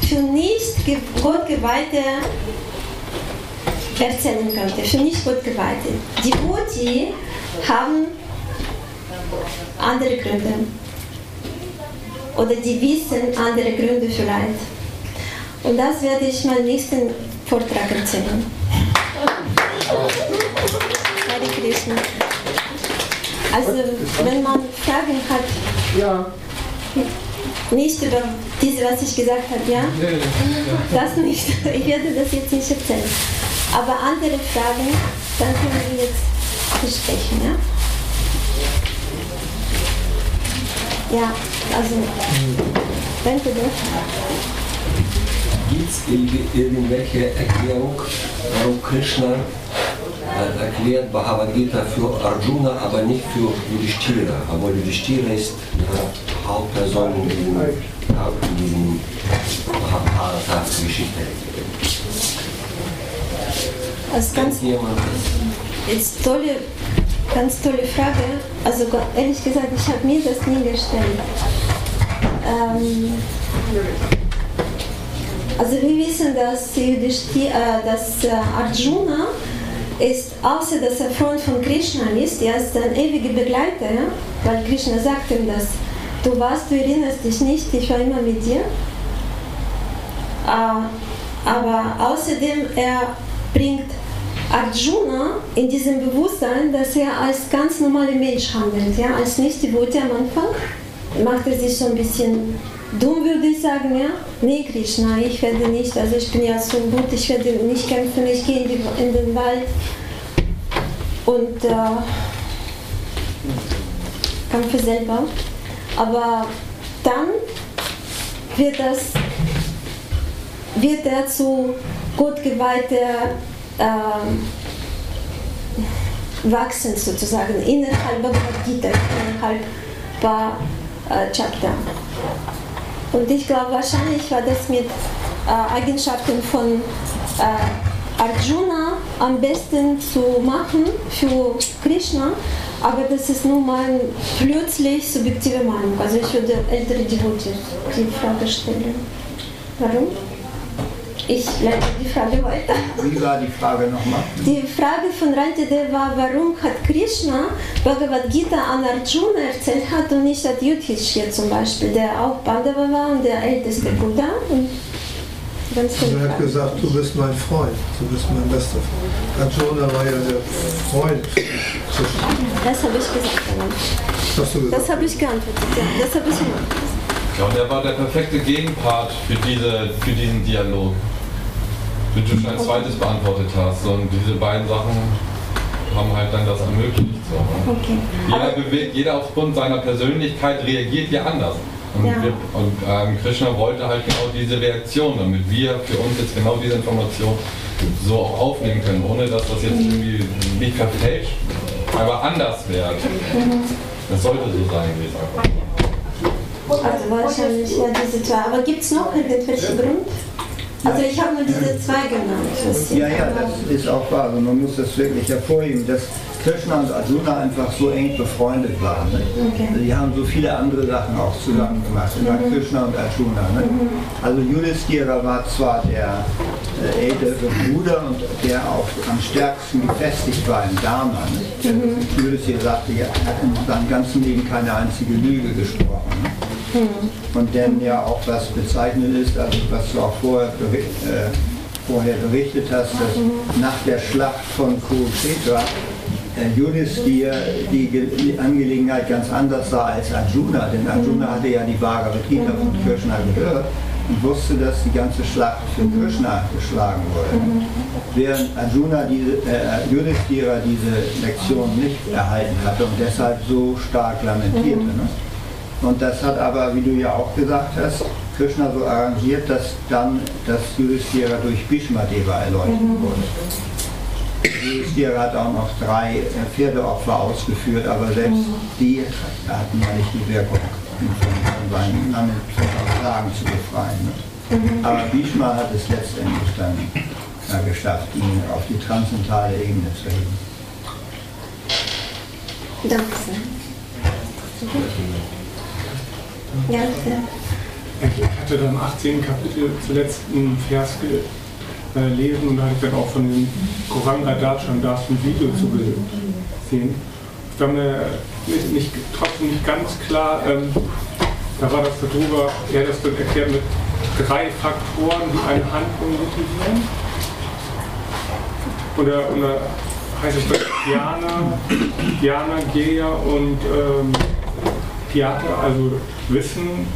für nicht ge- Gottgeweihte erzählen könnte, für nicht Gottgeweihte. Die Goti haben andere Gründe oder die wissen andere Gründe Leid. Und das werde ich meinem nächsten Vortrag erzählen. Hare Krishna. Also, wenn man Fragen hat, Ja. nicht über diese, was ich gesagt habe, ja? Das nicht. Ich werde das jetzt nicht erzählen. Aber andere Fragen, dann können wir jetzt besprechen, ja? Ja, also, danke dir. Gibt es irgendwelche Erklärung, warum Krishna erklärt Bhagavad Gita für Arjuna, aber nicht für Yudhishthira? Aber Yudhishthira ist eine Hauptperson in diesem, Mahabharata-Geschichte. Also ganz, jetzt tolle, ganz tolle Frage. Also ehrlich gesagt, ich habe mir das nie gestellt. Ähm, also wir wissen, dass, äh, dass äh, Arjuna ist, außer dass er Freund von Krishna ist, er ist ein ewiger Begleiter, ja? weil Krishna sagt ihm das. Du warst, du erinnerst dich nicht, ich war immer mit dir. Äh, aber außerdem, er bringt Arjuna in diesem Bewusstsein, dass er als ganz normaler Mensch handelt, ja, als nicht die Worte am Anfang, macht er sich so ein bisschen dumm, würde ich sagen, ja. Nee, Krishna, ich werde nicht, also ich bin ja so gut, ich werde nicht kämpfen, ich gehe in, die, in den Wald und äh, kämpfe selber. Aber dann wird das wird er zu gottgeweihter ähm, wachsen sozusagen innerhalb Bhagavad Gita, innerhalb äh, Chapter. Und ich glaube, wahrscheinlich war das mit äh, Eigenschaften von äh, Arjuna am besten zu machen für Krishna, aber das ist nur meine plötzlich subjektive Meinung. Also ich würde ältere Devotees die Frage stellen. Warum? Ich leite die Frage weiter. Wie war die Frage nochmal? Die Frage von Rantide war, warum hat Krishna Bhagavad Gita an Arjuna erzählt hat und nicht an Yudhishthira zum Beispiel, der auch Pandava war und der älteste Buddha. Und ganz er hat gesagt, du bist mein Freund, du bist mein bester Freund. Arjuna war ja der Freund. Das habe ich gesagt. Hast du gesagt? Das habe ich geantwortet, ja. Das habe ich gemacht. Ja, und er war der perfekte Gegenpart für, diese, für diesen Dialog wie du schon ein zweites beantwortet hast. Und diese beiden Sachen haben halt dann das ermöglicht. So. Ne? Okay. Jeder bewegt, jeder aufgrund seiner Persönlichkeit reagiert ja anders. Und, ja. wir, und ähm, Krishna wollte halt genau diese Reaktion, damit wir für uns jetzt genau diese Information so auch aufnehmen können, ohne dass das jetzt irgendwie nicht verfälscht, aber anders wird. Mhm. Das sollte so sein, wie es einfach. Also wahrscheinlich ja diese zwei. Aber gibt es noch irgendwelche Grund? Also ich habe nur diese zwei genannt. Ja, ja, das ist auch wahr. Also man muss das wirklich hervorheben, dass Krishna und Arjuna einfach so eng befreundet waren. Ne? Okay. Also die haben so viele andere Sachen auch zusammen gemacht, mhm. Krishna und Arjuna. Ne? Mhm. Also Yudhishthira war zwar der äh, ältere Bruder und der auch am stärksten gefestigt war im Dharma. Ne? Mhm. Yudhishthira sagte, er hat in seinem ganzen Leben keine einzige Lüge gesprochen. Ne? Mhm. Und denn ja auch was bezeichnet ist, also was du auch vorher, bericht, äh, vorher berichtet hast, dass mhm. nach der Schlacht von Kurukshetra äh, Yudhisthira die, die Angelegenheit ganz anders sah als Arjuna, denn Arjuna hatte ja die Bhagavad Gita von Krishna gehört und wusste, dass die ganze Schlacht für Krishna geschlagen wurde. Während Arjuna diese, äh, Yudhisthira diese Lektion nicht erhalten hatte und deshalb so stark lamentierte. Ne? Und das hat aber, wie du ja auch gesagt hast, Krishna so arrangiert, dass dann das Yudhisthira durch Bhishma Deva erleuchtet wurde. Yudhisthira hat auch noch drei Pferdeopfer ausgeführt, aber selbst die hatten ja nicht die Wirkung, ihn von seinen Plagen zu befreien. Ne? Mhm. Aber Bhishma hat es letztendlich dann äh, geschafft, ihn auf die transzendentale Ebene zu heben. Danke. Ja, ja. Ich hatte dann im 18. Kapitel zuletzt einen Vers gelesen und da hatte ich dann auch von dem Koranga Darshan das ein Video zu gesehen. Ich war mir nicht, trotzdem nicht ganz klar, ähm, da war das darüber, er hat das dann erklärt mit drei Faktoren, die eine Handlung motivieren. Oder, oder heißt es Diana, Diana, Geya und ähm, Piata, also Wissen,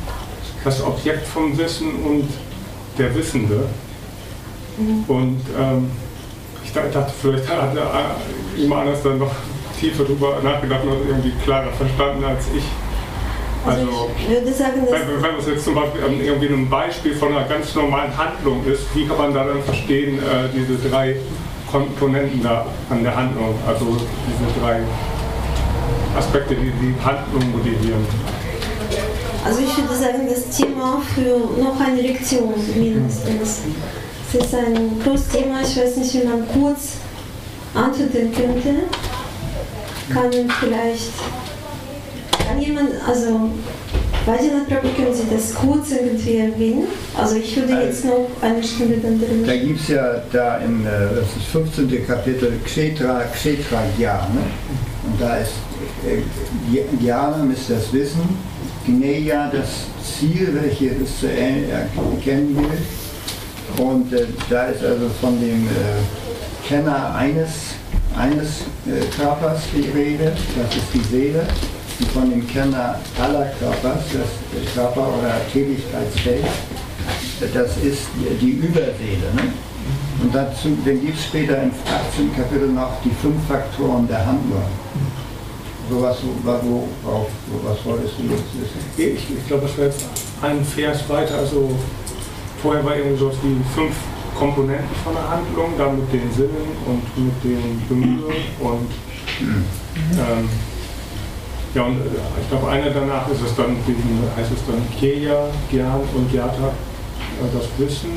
das Objekt vom Wissen und der Wissende. Mhm. Und ähm, ich dachte, vielleicht hat jemand anders dann noch tiefer drüber nachgedacht und irgendwie klarer verstanden als ich. Also, also ich würde sagen, wenn, wenn es jetzt zum Beispiel irgendwie ein Beispiel von einer ganz normalen Handlung ist, wie kann man da dann verstehen, äh, diese drei Komponenten da an der Handlung, also diese drei Aspekte, die die Handlung motivieren? Also ich würde sagen, das Thema für noch eine Lektion mindestens. Es ist ein großes Thema, ich weiß nicht, wie man kurz antworten könnte. Kann vielleicht, kann jemand, also weiß ich nicht, können Sie das kurz irgendwie erwähnen? Also ich würde also jetzt noch eine Stunde dann drin. Da gibt es ja da im äh, das ist 15. Kapitel Kshetra, Kshetra Jnana. Und da ist äh, Jnana ist das Wissen, Gneya das Ziel, welches es zu erkennen will. Und äh, da ist also von dem äh, Kenner eines, eines äh, Körpers die Rede, das ist die Seele. Und von dem Kenner aller Körpers, das Körper oder Tätigkeitsfeld, das ist die Überseele. Ne? Und dazu, dann gibt es später im 18. Kapitel noch die fünf Faktoren der Handlung. So was, wo, wo, was wolltest du jetzt wissen? Ich, ich glaube, es wäre jetzt ein Vers weiter. Also vorher war irgendwie so wie fünf Komponenten von der Handlung, dann mit den Sinnen und mit den Bemühungen und ähm, ja, und äh, ich glaube, einer danach ist es dann, heißt es dann Keja, Gyan und Gyata, äh, das Wissen,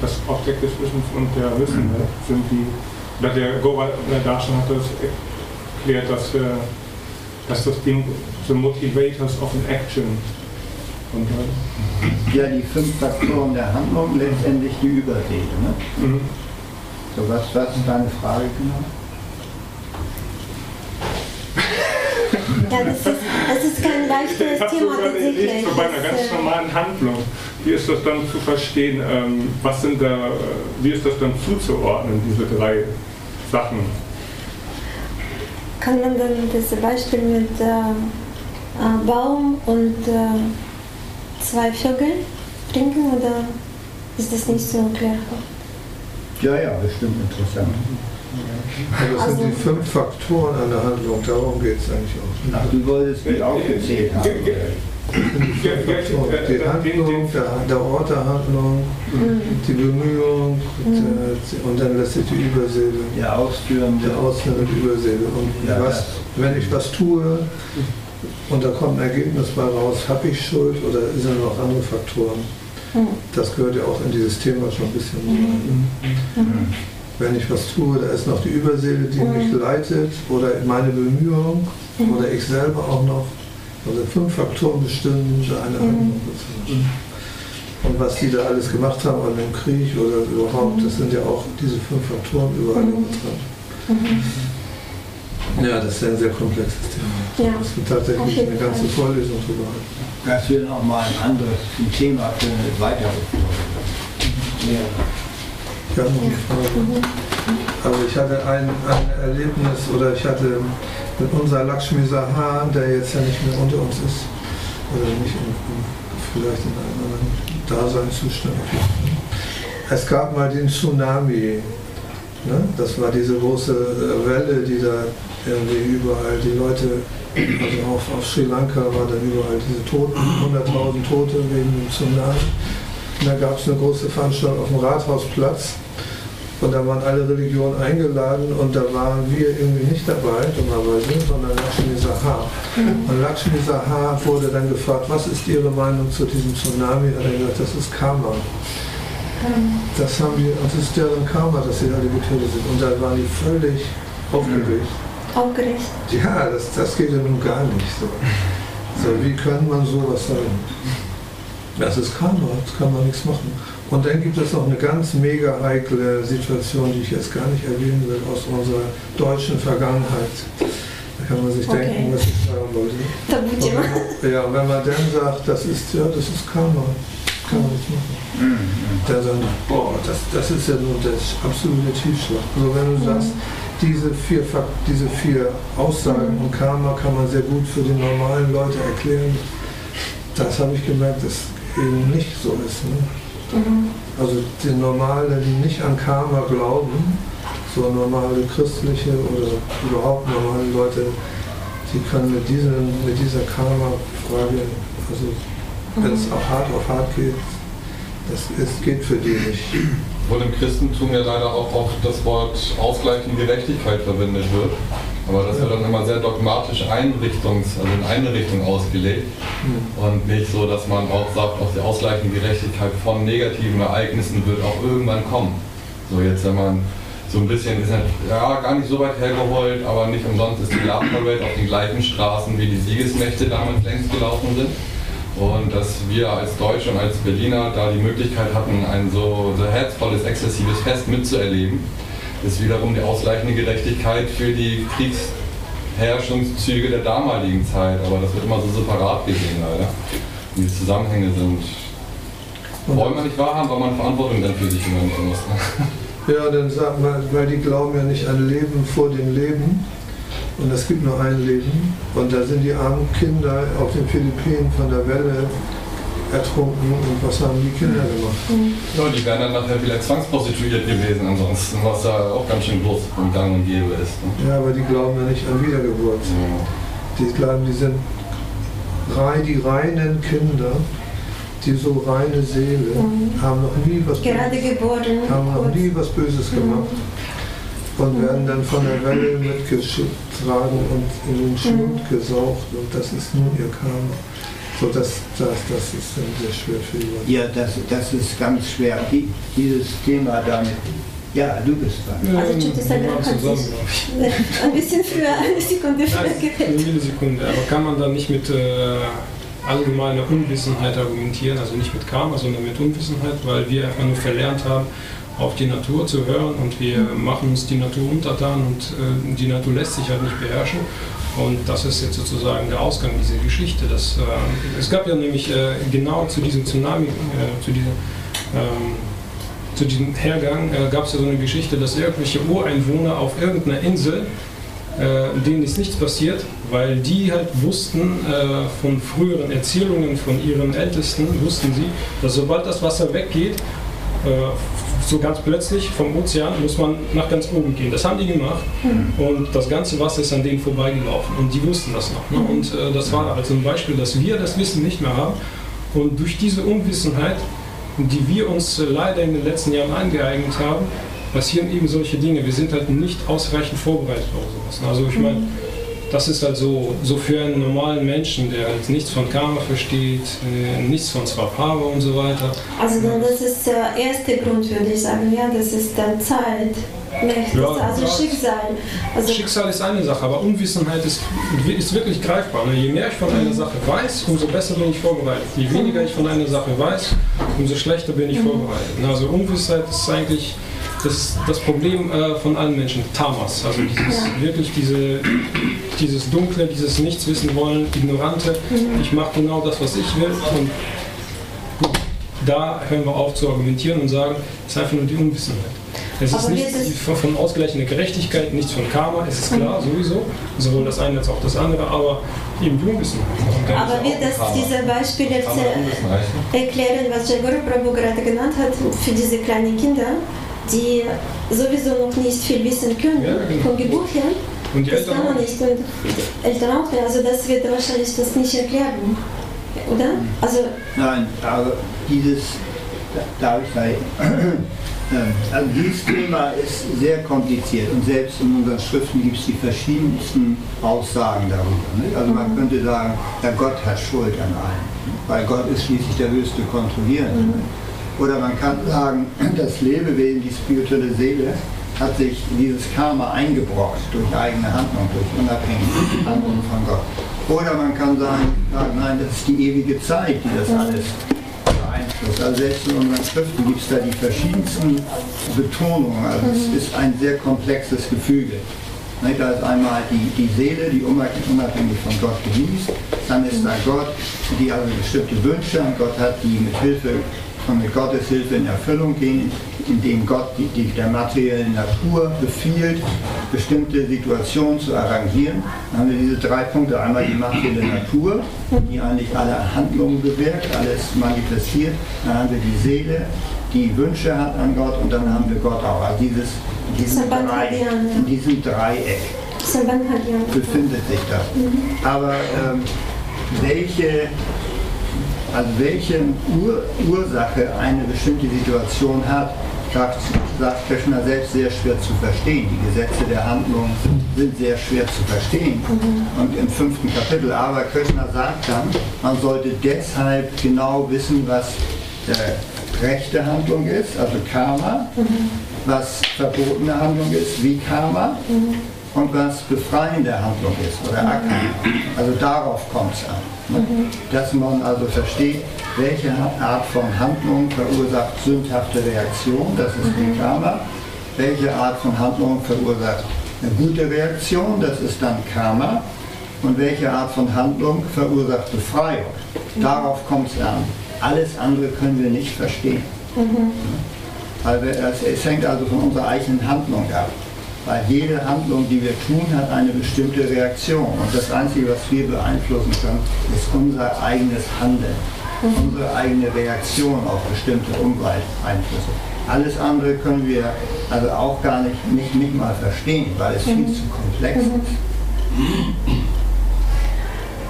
das Objekt des Wissens und der Wissende mhm. sind die, der Goral Darshan hat das erklärt, dass, äh, dass das Ding the motivators of an action und, ja, die fünf Faktoren der Handlung, letztendlich die Überrede. Ne? Mhm. So, was, was ist deine Frage genau? Ja, das ist, das ist kein leichteres Thema tatsächlich. So bei einer ganz äh, normalen Handlung. Wie ist das dann zu verstehen? Ähm, was sind da, wie ist das dann zuzuordnen, diese drei Sachen? Kann man dann das Beispiel mit äh, äh, Baum und äh, zwei Vögeln trinken oder ist das nicht so klar? Ja, ja, bestimmt interessant. Also das sind die fünf Faktoren einer Handlung, darum geht es eigentlich auch. Ach, du wolltest die aufgezählt haben. Die Handlung, der, der Ort der Handlung, mhm. die Bemühung mhm. und dann letztlich die Überseele. Der ausführende. Der ausführende Überseele. Und ja, was, wenn ich was tue und da kommt ein Ergebnis bei raus, habe ich Schuld oder sind noch andere Faktoren? Mhm. Das gehört ja auch in dieses Thema schon ein bisschen rein. Wenn ich was tue, da ist noch die Überseele, die mhm. mich leitet oder meine Bemühung mhm. oder ich selber auch noch. Also fünf Faktoren bestimmen eine mhm. Handlung. Mhm. Und was die da alles gemacht haben an dem Krieg oder überhaupt, das sind ja auch diese fünf Faktoren überall mhm. dran. Mhm. Ja, das ist ein sehr komplexes Thema. Ja. Das wird tatsächlich eine ganze Vorlesung drüber halten. Das wird auch mal ein anderes Thema für eine weitere Vorlesung. Ja. Ja, noch eine Frage. Also ich hatte ein, ein Erlebnis oder ich hatte mit unserer Lakshmi Sahar, der jetzt ja nicht mehr unter uns ist, oder nicht in, vielleicht in einem anderen Daseinszustand. Es gab mal den Tsunami. Ne? Das war diese große Welle, die da irgendwie überall die Leute, also auf, auf Sri Lanka war dann überall diese Toten, 100.000 Tote wegen dem Tsunami. Und da gab es eine große Veranstaltung auf dem Rathausplatz. Und da waren alle Religionen eingeladen und da waren wir irgendwie nicht dabei, dummerweise, sondern Lakshmi Sahar. Mhm. Und Lakshmi Sahar wurde dann gefragt, was ist Ihre Meinung zu diesem Tsunami? Er hat gesagt, das ist Karma. Mhm. Das haben wir, und das ist deren Karma, dass sie alle getötet sind. Und da waren die völlig aufgeregt. Aufgeregt? Ja, das, das geht ja nun gar nicht so. so. Wie kann man sowas sagen? Das ist Karma, das kann man nichts machen. Und dann gibt es noch eine ganz mega heikle Situation, die ich jetzt gar nicht erwähnen will, aus unserer deutschen Vergangenheit. Da kann man sich okay. denken, was ich sagen wollte. Ja, und wenn man dann sagt, das ist, ja, das ist Karma, kann man nicht machen. Mhm. Dann sagen, boah, das, das ist ja nur das absolute Tiefschlag. Also wenn du mhm. sagst, diese vier, diese vier Aussagen mhm. und Karma kann man sehr gut für die normalen Leute erklären, das habe ich gemerkt, dass eben nicht so ist. Ne? Also die normalen, die nicht an Karma glauben, so normale christliche oder überhaupt normale Leute, die können mit, diesen, mit dieser Karma Frage, also wenn es auch hart auf hart geht, das ist, geht für die nicht. Obwohl im Christentum ja leider auch oft das Wort Ausgleich und Gerechtigkeit verwendet wird. Aber das wird dann immer sehr dogmatisch Einrichtungs, also in eine Richtung ausgelegt Hm. und nicht so, dass man auch sagt, auch die ausgleichende Gerechtigkeit von negativen Ereignissen wird auch irgendwann kommen. So jetzt, wenn man so ein bisschen, ist ja gar nicht so weit hergeholt, aber nicht umsonst ist die Love Parade auf den gleichen Straßen wie die Siegesmächte damals längst gelaufen sind. Und dass wir als Deutsche und als Berliner da die Möglichkeit hatten, ein so, so herzvolles, exzessives Fest mitzuerleben, ist wiederum die ausgleichende Gerechtigkeit für die Kriegsherrschungszüge der damaligen Zeit. Aber das wird immer so separat gesehen, leider. Und die Zusammenhänge sind. Wollen wir nicht wahrhaben, weil man Verantwortung dann für sich übernehmen muss. Ja, dann sagt man, weil die glauben ja nicht an Leben vor dem Leben. Und es gibt nur ein Leben. Und da sind die armen Kinder auf den Philippinen von der Welle ertrunken. Und was haben die Kinder gemacht? Ja, die wären dann nachher wieder zwangsprostituiert gewesen, ansonsten, was da auch ganz schön groß und gang und gäbe ist. Ne? Ja, aber die glauben ja nicht an Wiedergeburt. Die glauben, die sind rei- die reinen Kinder, die so reine Seele, haben noch nie was Gerade Böses, geboren. haben noch kurz. nie was Böses gemacht und werden dann von der Welle mitgetragen und in den Schlund gesaugt und das ist nun ihr Karma. So, das, das, das ist dann sehr schwer für die Ja, das, das ist ganz schwer. Die, dieses Thema damit. Ja, du bist dran. Also Chutisabel hat sich ein bisschen früher, eine Sekunde früher Eine gewählt. Millisekunde. Aber kann man dann nicht mit äh, allgemeiner Unwissenheit argumentieren, also nicht mit Karma, sondern mit Unwissenheit, weil wir einfach nur verlernt haben, auf die Natur zu hören und wir machen uns die Natur untertan und äh, die Natur lässt sich halt nicht beherrschen. Und das ist jetzt sozusagen der Ausgang dieser Geschichte. Das, äh, es gab ja nämlich äh, genau zu diesem Tsunami, äh, zu diesem ähm, zu diesem Hergang äh, gab es ja so eine Geschichte, dass irgendwelche Ureinwohner auf irgendeiner Insel, äh, denen ist nichts passiert, weil die halt wussten von früheren Erzählungen von ihren Ältesten, wussten sie, dass sobald das Wasser weggeht, so ganz plötzlich vom Ozean muss man nach ganz oben gehen. Das haben die gemacht und das ganze Wasser ist an denen vorbeigelaufen und die wussten das noch. Ne? Und äh, das war also ein Beispiel, dass wir das Wissen nicht mehr haben und durch diese Unwissenheit die wir uns äh, leider in den letzten Jahren angeeignet haben, passieren eben solche Dinge. Wir sind halt nicht ausreichend vorbereitet auf sowas. Also ich meine, das ist halt so, so für einen normalen Menschen, der halt nichts von Karma versteht, äh, nichts von Swabhava und so weiter. Also dann, das ist der erste Grund, würde ich sagen, ja, das ist dann Zeit, Mächte, Ja, also ja. Schicksal. Also Schicksal ist eine Sache, aber Unwissenheit ist, ist wirklich greifbar. Ne? Je mehr ich von einer Sache weiß, umso besser bin ich vorbereitet. Je weniger ich von einer Sache weiß, umso schlechter bin ich vorbereitet. Ne? Also Unwissheit ist eigentlich das, das Problem äh, von allen Menschen, Tamas. Also dieses, wirklich diese, dieses Dunkle, dieses Nichts wissen wollen, Ignorante. Ich mache genau das, was ich will und gut, da hören wir auf zu argumentieren und sagen, es ist einfach nur die Unwissenheit. Es ist nichts von, ausgleichender Gerechtigkeit, nichts von Karma, es ist klar, sowieso, sowohl das eine als auch das andere, aber eben die Unwissenheit. Aber wird das Karma. diese Beispiele erklären, was Jagoro Prabhu gerade genannt hat, für diese kleinen Kinder, die sowieso noch nicht viel wissen können, Ja, genau. von Geburt her? Und die Das Eltern kann man auch. nicht. Und Eltern auch nicht. Also das wird wahrscheinlich das nicht erklären. Oder? Also Nein, aber dieses, darf ich da, Ähm, also dieses Thema ist sehr kompliziert und selbst in unseren Schriften gibt es die verschiedensten Aussagen darüber. Nicht? Also man könnte sagen, der Gott hat Schuld an allem, weil Gott ist schließlich der höchste Kontrollierende. nicht? Oder man kann sagen, das Lebewesen, die spirituelle Seele, hat sich dieses Karma eingebrockt durch eigene Handlung, durch unabhängige Handlung von Gott. Oder man kann sagen, nein, das ist die ewige Zeit, die das alles beeinflusst. Also selbst in unseren Schriften gibt es da die verschiedensten Betonungen. Also es ist ein sehr komplexes Gefüge. Da ist einmal die, die Seele, die unabhängig von Gott genießt. Dann ist da Gott, die also bestimmte Wünsche an Gott hat, die mit Hilfe von mit Gottes Hilfe in Erfüllung gehen, indem Gott die, die, der materiellen Natur befiehlt, bestimmte Situationen zu arrangieren. Dann haben wir diese drei Punkte. Einmal die materielle Natur, die eigentlich alle Handlungen bewirkt, alles manifestiert. Dann haben wir die Seele, die Wünsche hat an Gott und dann haben wir Gott auch. Also dieses, Drei, Dhyana. in diesem Dreieck befindet sich das. Aber ähm, welche, also welche Ur Ursache eine bestimmte Situation hat, sagt, sagt Krishna selbst sehr schwer zu verstehen. Die Gesetze der Handlung sind sehr schwer zu verstehen. Und im fünften Kapitel, aber Krishna sagt dann, man sollte deshalb genau wissen, was äh, rechte Handlung ist, also Karma, was verbotene Handlung ist, wie Karma, und was befreiende Handlung ist oder Akti. Also darauf kommt es an. Ne? Dass man also versteht, welche Art von Handlung verursacht sündhafte Reaktion, das ist die Karma. Welche Art von Handlung verursacht eine gute Reaktion, das ist dann Karma. Und welche Art von Handlung verursacht Befreiung. Darauf kommt es an. Alles andere können wir nicht verstehen. Also es, es hängt also von unserer eigenen Handlung ab. Weil jede Handlung, die wir tun, hat eine bestimmte Reaktion. Und das Einzige, was wir beeinflussen können, ist unser eigenes Handeln, unsere eigene Reaktion auf bestimmte Umwelteinflüsse. Alles andere können wir also auch gar nicht, nicht, nicht mal verstehen, weil es viel zu komplex ist.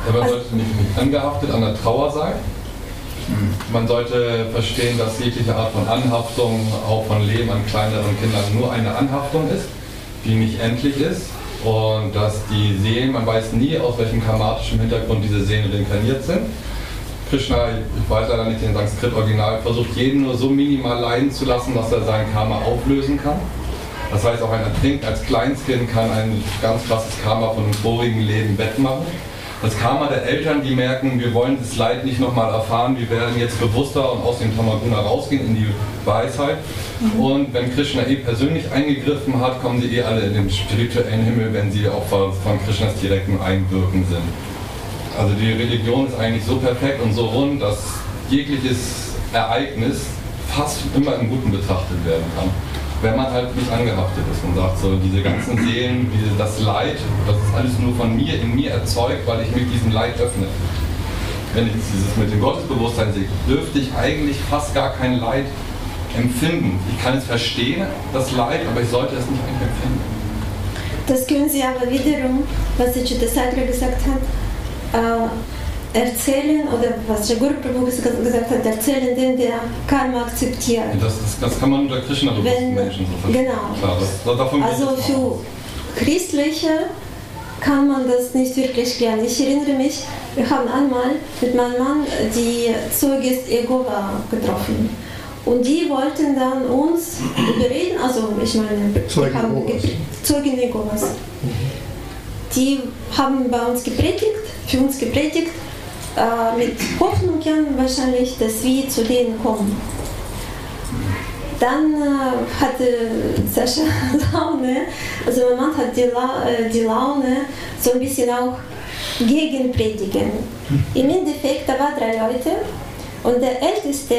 Ja, man sollte nicht, nicht angehaftet an der Trauer sein. Man sollte verstehen, dass jegliche Art von Anhaftung, auch von Leben an kleineren Kindern, nur eine Anhaftung ist, die nicht endlich ist. Und dass die Seelen, man weiß nie, aus welchem karmatischen Hintergrund diese Seelen reinkarniert sind. Krishna, ich weiß leider nicht den Sanskrit-Original, versucht jeden nur so minimal leiden zu lassen, dass er sein Karma auflösen kann. Das heißt, auch ein Ertrinken als Kleinstkind kann ein ganz krasses Karma von einem vorigen Leben wettmachen. Das Karma der Eltern, die merken, wir wollen das Leid nicht nochmal erfahren, wir werden jetzt bewusster und aus dem Tamaguna rausgehen in die Weisheit. Und wenn Krishna eh persönlich eingegriffen hat, kommen sie eh alle in den spirituellen Himmel, wenn sie Opfer von Krishnas direktem Einwirken sind. Also die Religion ist eigentlich so perfekt und so rund, dass jegliches Ereignis fast immer im Guten betrachtet werden kann. Wenn man halt nicht angehaftet ist und sagt, so diese ganzen Seelen, diese, das Leid, das ist alles nur von mir in mir erzeugt, weil ich mich diesem Leid öffne. Wenn ich dieses mit dem Gottesbewusstsein sehe, dürfte ich eigentlich fast gar kein Leid empfinden. Ich kann es verstehen, das Leid, aber ich sollte es nicht empfinden. Das können Sie aber wiederum, was Ichita Sadra gesagt hat, äh, erzählen oder was Jagur Prabhu ges- gesagt hat, erzählen, den der Karma akzeptiert. Das, ist, das kann man unter Krishna-bewussten Menschen so verstehen. genau. Klar, das, davon Also für. Christliche kann man das nicht wirklich lernen. Ich erinnere mich, wir haben einmal mit meinem Mann die Zeugis Jehova getroffen. Und die wollten dann uns überreden, also ich meine, Zeugen haben Zeugen Jehovas. Die haben bei uns gepredigt, für uns gepredigt, äh, mit Hoffnungen wahrscheinlich, dass wir zu denen kommen. Dann äh, hatte Sascha Laune, also mein Mann hat die, La äh, die Laune, so ein bisschen auch gegen Predigen. Im Endeffekt, da waren drei Leute und der Älteste,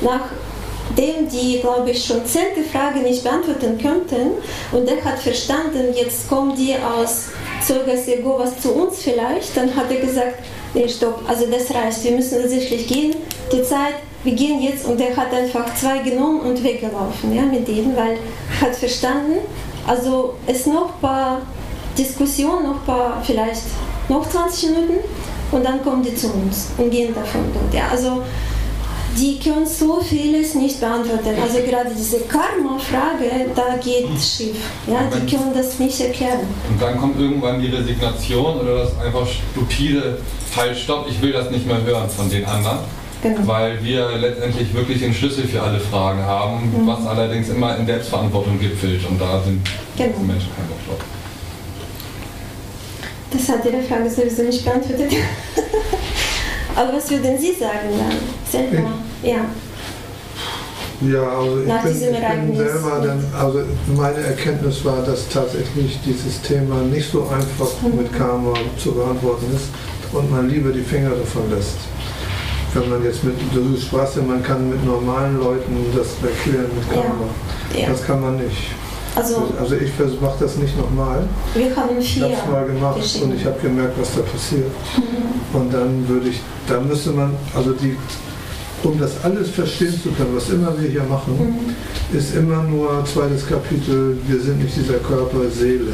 nachdem die, glaube ich, schon zehnte Frage nicht beantworten könnten und der hat verstanden, jetzt kommen die aus Zeugas Jehovas zu uns vielleicht, dann hat er gesagt, nee, stopp, also das reicht, wir müssen tatsächlich gehen, die Zeit, wir gehen jetzt und er hat einfach zwei genommen und weggelaufen ja, mit denen, weil er hat verstanden, also es noch ein paar Diskussionen, noch paar, vielleicht noch 20 Minuten und dann kommen die zu uns und gehen davon dort. Ja, also die können so vieles nicht beantworten. Also gerade diese Karma-Frage, da geht schief. Ja, die können das nicht erklären. Und dann kommt irgendwann die Resignation oder das einfach stupide, halt stopp, ich will das nicht mehr hören von den anderen. Genau. Weil wir letztendlich wirklich den Schlüssel für alle Fragen haben, Mhm. was allerdings immer in Selbstverantwortung gipfelt und da sind Genau. die Menschen kein Bock drauf. Das hat Ihre Frage sowieso nicht beantwortet. Aber was würden Sie sagen dann? Selber? Ja. Ja, also ich Nach bin, ich bin selber dann, also meine Erkenntnis war, dass tatsächlich dieses Thema nicht so einfach Mhm. mit Karma zu beantworten ist und man lieber die Finger davon lässt. Wenn man jetzt mit, du sprachst ja, man kann mit normalen Leuten das erklären mit Ja. Karma. ja. Das kann man nicht. Also Also ich mache das nicht nochmal. wir haben Ich vier. habe es mal gemacht und ich habe gemerkt, was da passiert. Und dann würde ich, da müsste man, also die, um das alles verstehen zu können, was immer wir hier machen, Mhm. ist immer nur zweites Kapitel, wir sind nicht dieser Körper, Seele.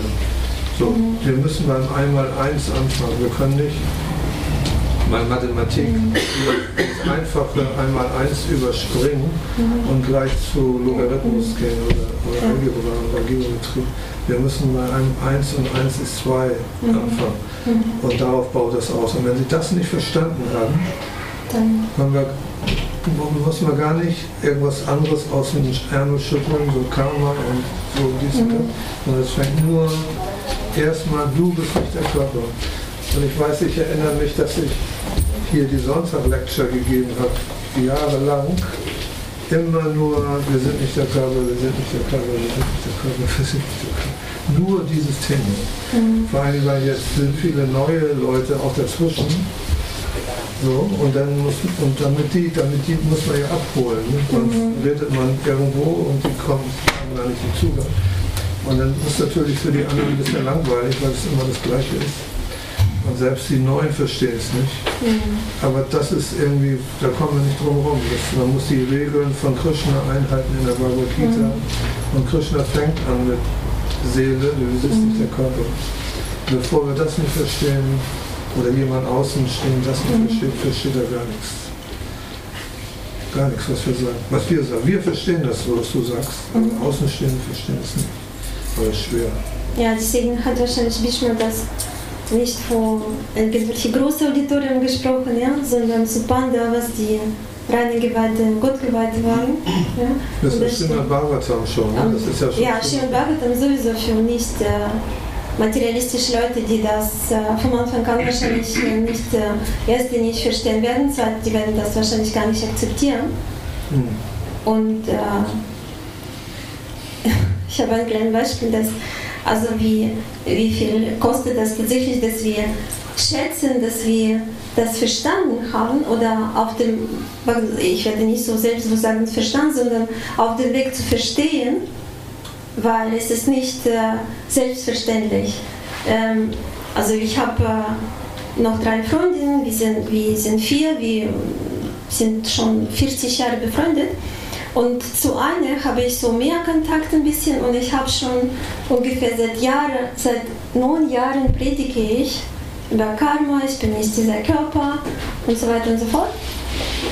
So, Mhm. wir müssen beim Einmal eins anfangen. Wir können nicht Mal Mathematik, das einfache einmal eins überspringen und gleich zu Logarithmus gehen oder, oder Algebra oder Geometrie. Wir müssen bei einem 1 und 1 ist 2 anfangen. Und darauf baut das aus. Und wenn Sie das nicht verstanden haben, dann wir, muss man gar nicht irgendwas anderes aus dem Ärmel schütteln, so Karma und so dies und das, sondern es fängt nur erstmal, du bist nicht der Körper. Und ich weiß, ich erinnere mich, dass ich hier die Sonntag-Lecture gegeben habe, jahrelang. Immer nur, wir sind nicht der Körper, wir sind nicht der Körper, wir sind nicht der Körper, wir sind nicht der Körper. Nur dieses Thema. Mhm. Vor allem, weil jetzt sind viele neue Leute auch dazwischen. So, und dann muss und damit die, damit die muss man ja abholen. Ne? Sonst mhm. redet man irgendwo und die kommen, haben gar nicht den Zugang. Und dann ist natürlich für die anderen ein bisschen langweilig, weil es immer das Gleiche ist. Und selbst die Neuen verstehen es nicht. Mhm. Aber das ist irgendwie, da kommen wir nicht drum herum. Man muss die Regeln von Krishna einhalten in der Bhagavad Gita. Mhm. Und Krishna fängt an mit Seele, du bist mhm. nicht der Körper. Bevor wir das nicht verstehen, oder jemand außen stehen das nicht mhm. versteht, versteht er gar nichts. Gar nichts, was wir sagen. Was wir sagen. Wir verstehen das, was du sagst. Mhm. Außenstehende verstehen es nicht. Aber schwer. Ja, deswegen hat wahrscheinlich Bishma das nicht vor irgendwelche großen Auditorien gesprochen, ja, sondern zu Panda, was die reine Geweihte, Gottgeweihte waren. Ja. Das und ist Srimad Bhagavatam schon, ne? das ist ja schon. Ja, Srimad Bhagavatam sowieso für nicht äh, materialistische Leute, die das äh, vom Anfang an wahrscheinlich nicht, äh, erst nicht verstehen werden, zweitens, die werden das wahrscheinlich gar nicht akzeptieren. Hm. Und äh, ich habe ein kleines Beispiel, dass also wie, wie viel kostet das tatsächlich, dass wir schätzen, dass wir das verstanden haben oder auf dem, ich werde nicht so selbstbewusst sagen verstanden, sondern auf dem Weg zu verstehen, weil es ist nicht äh, selbstverständlich. Ähm, also ich habe äh, noch drei Freundinnen, wir sind, wir sind vier, wir sind schon 40 Jahre befreundet und zu einer habe ich so mehr Kontakt ein bisschen und ich habe schon ungefähr seit Jahren, seit neun Jahren predige ich über Karma, ich bin nicht dieser Körper und so weiter und so fort.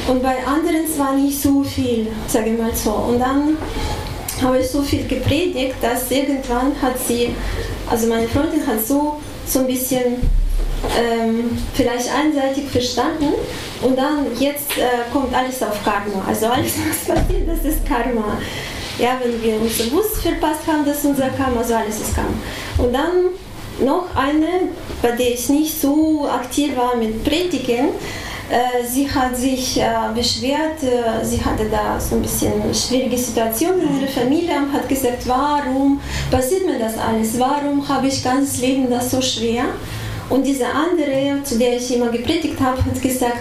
Und bei anderen zwar nicht so viel, sage ich mal so. Und dann habe ich so viel gepredigt, dass irgendwann hat sie, also meine Freundin hat so, so ein bisschen ähm, vielleicht einseitig verstanden und dann jetzt äh, kommt alles auf Karma. Also alles, was passiert, das ist Karma. Ja, wenn wir uns bewusst verpasst haben, dass unser Karma, so alles ist Karma. Und dann noch eine, bei der ich nicht so aktiv war mit Predigen, äh, sie hat sich äh, beschwert, äh, sie hatte da so ein bisschen schwierige Situation in ihrer Familie und hat gesagt, warum passiert mir das alles? Warum habe ich ganzes Leben das so schwer? Und diese andere, zu der ich immer gepredigt habe, hat gesagt,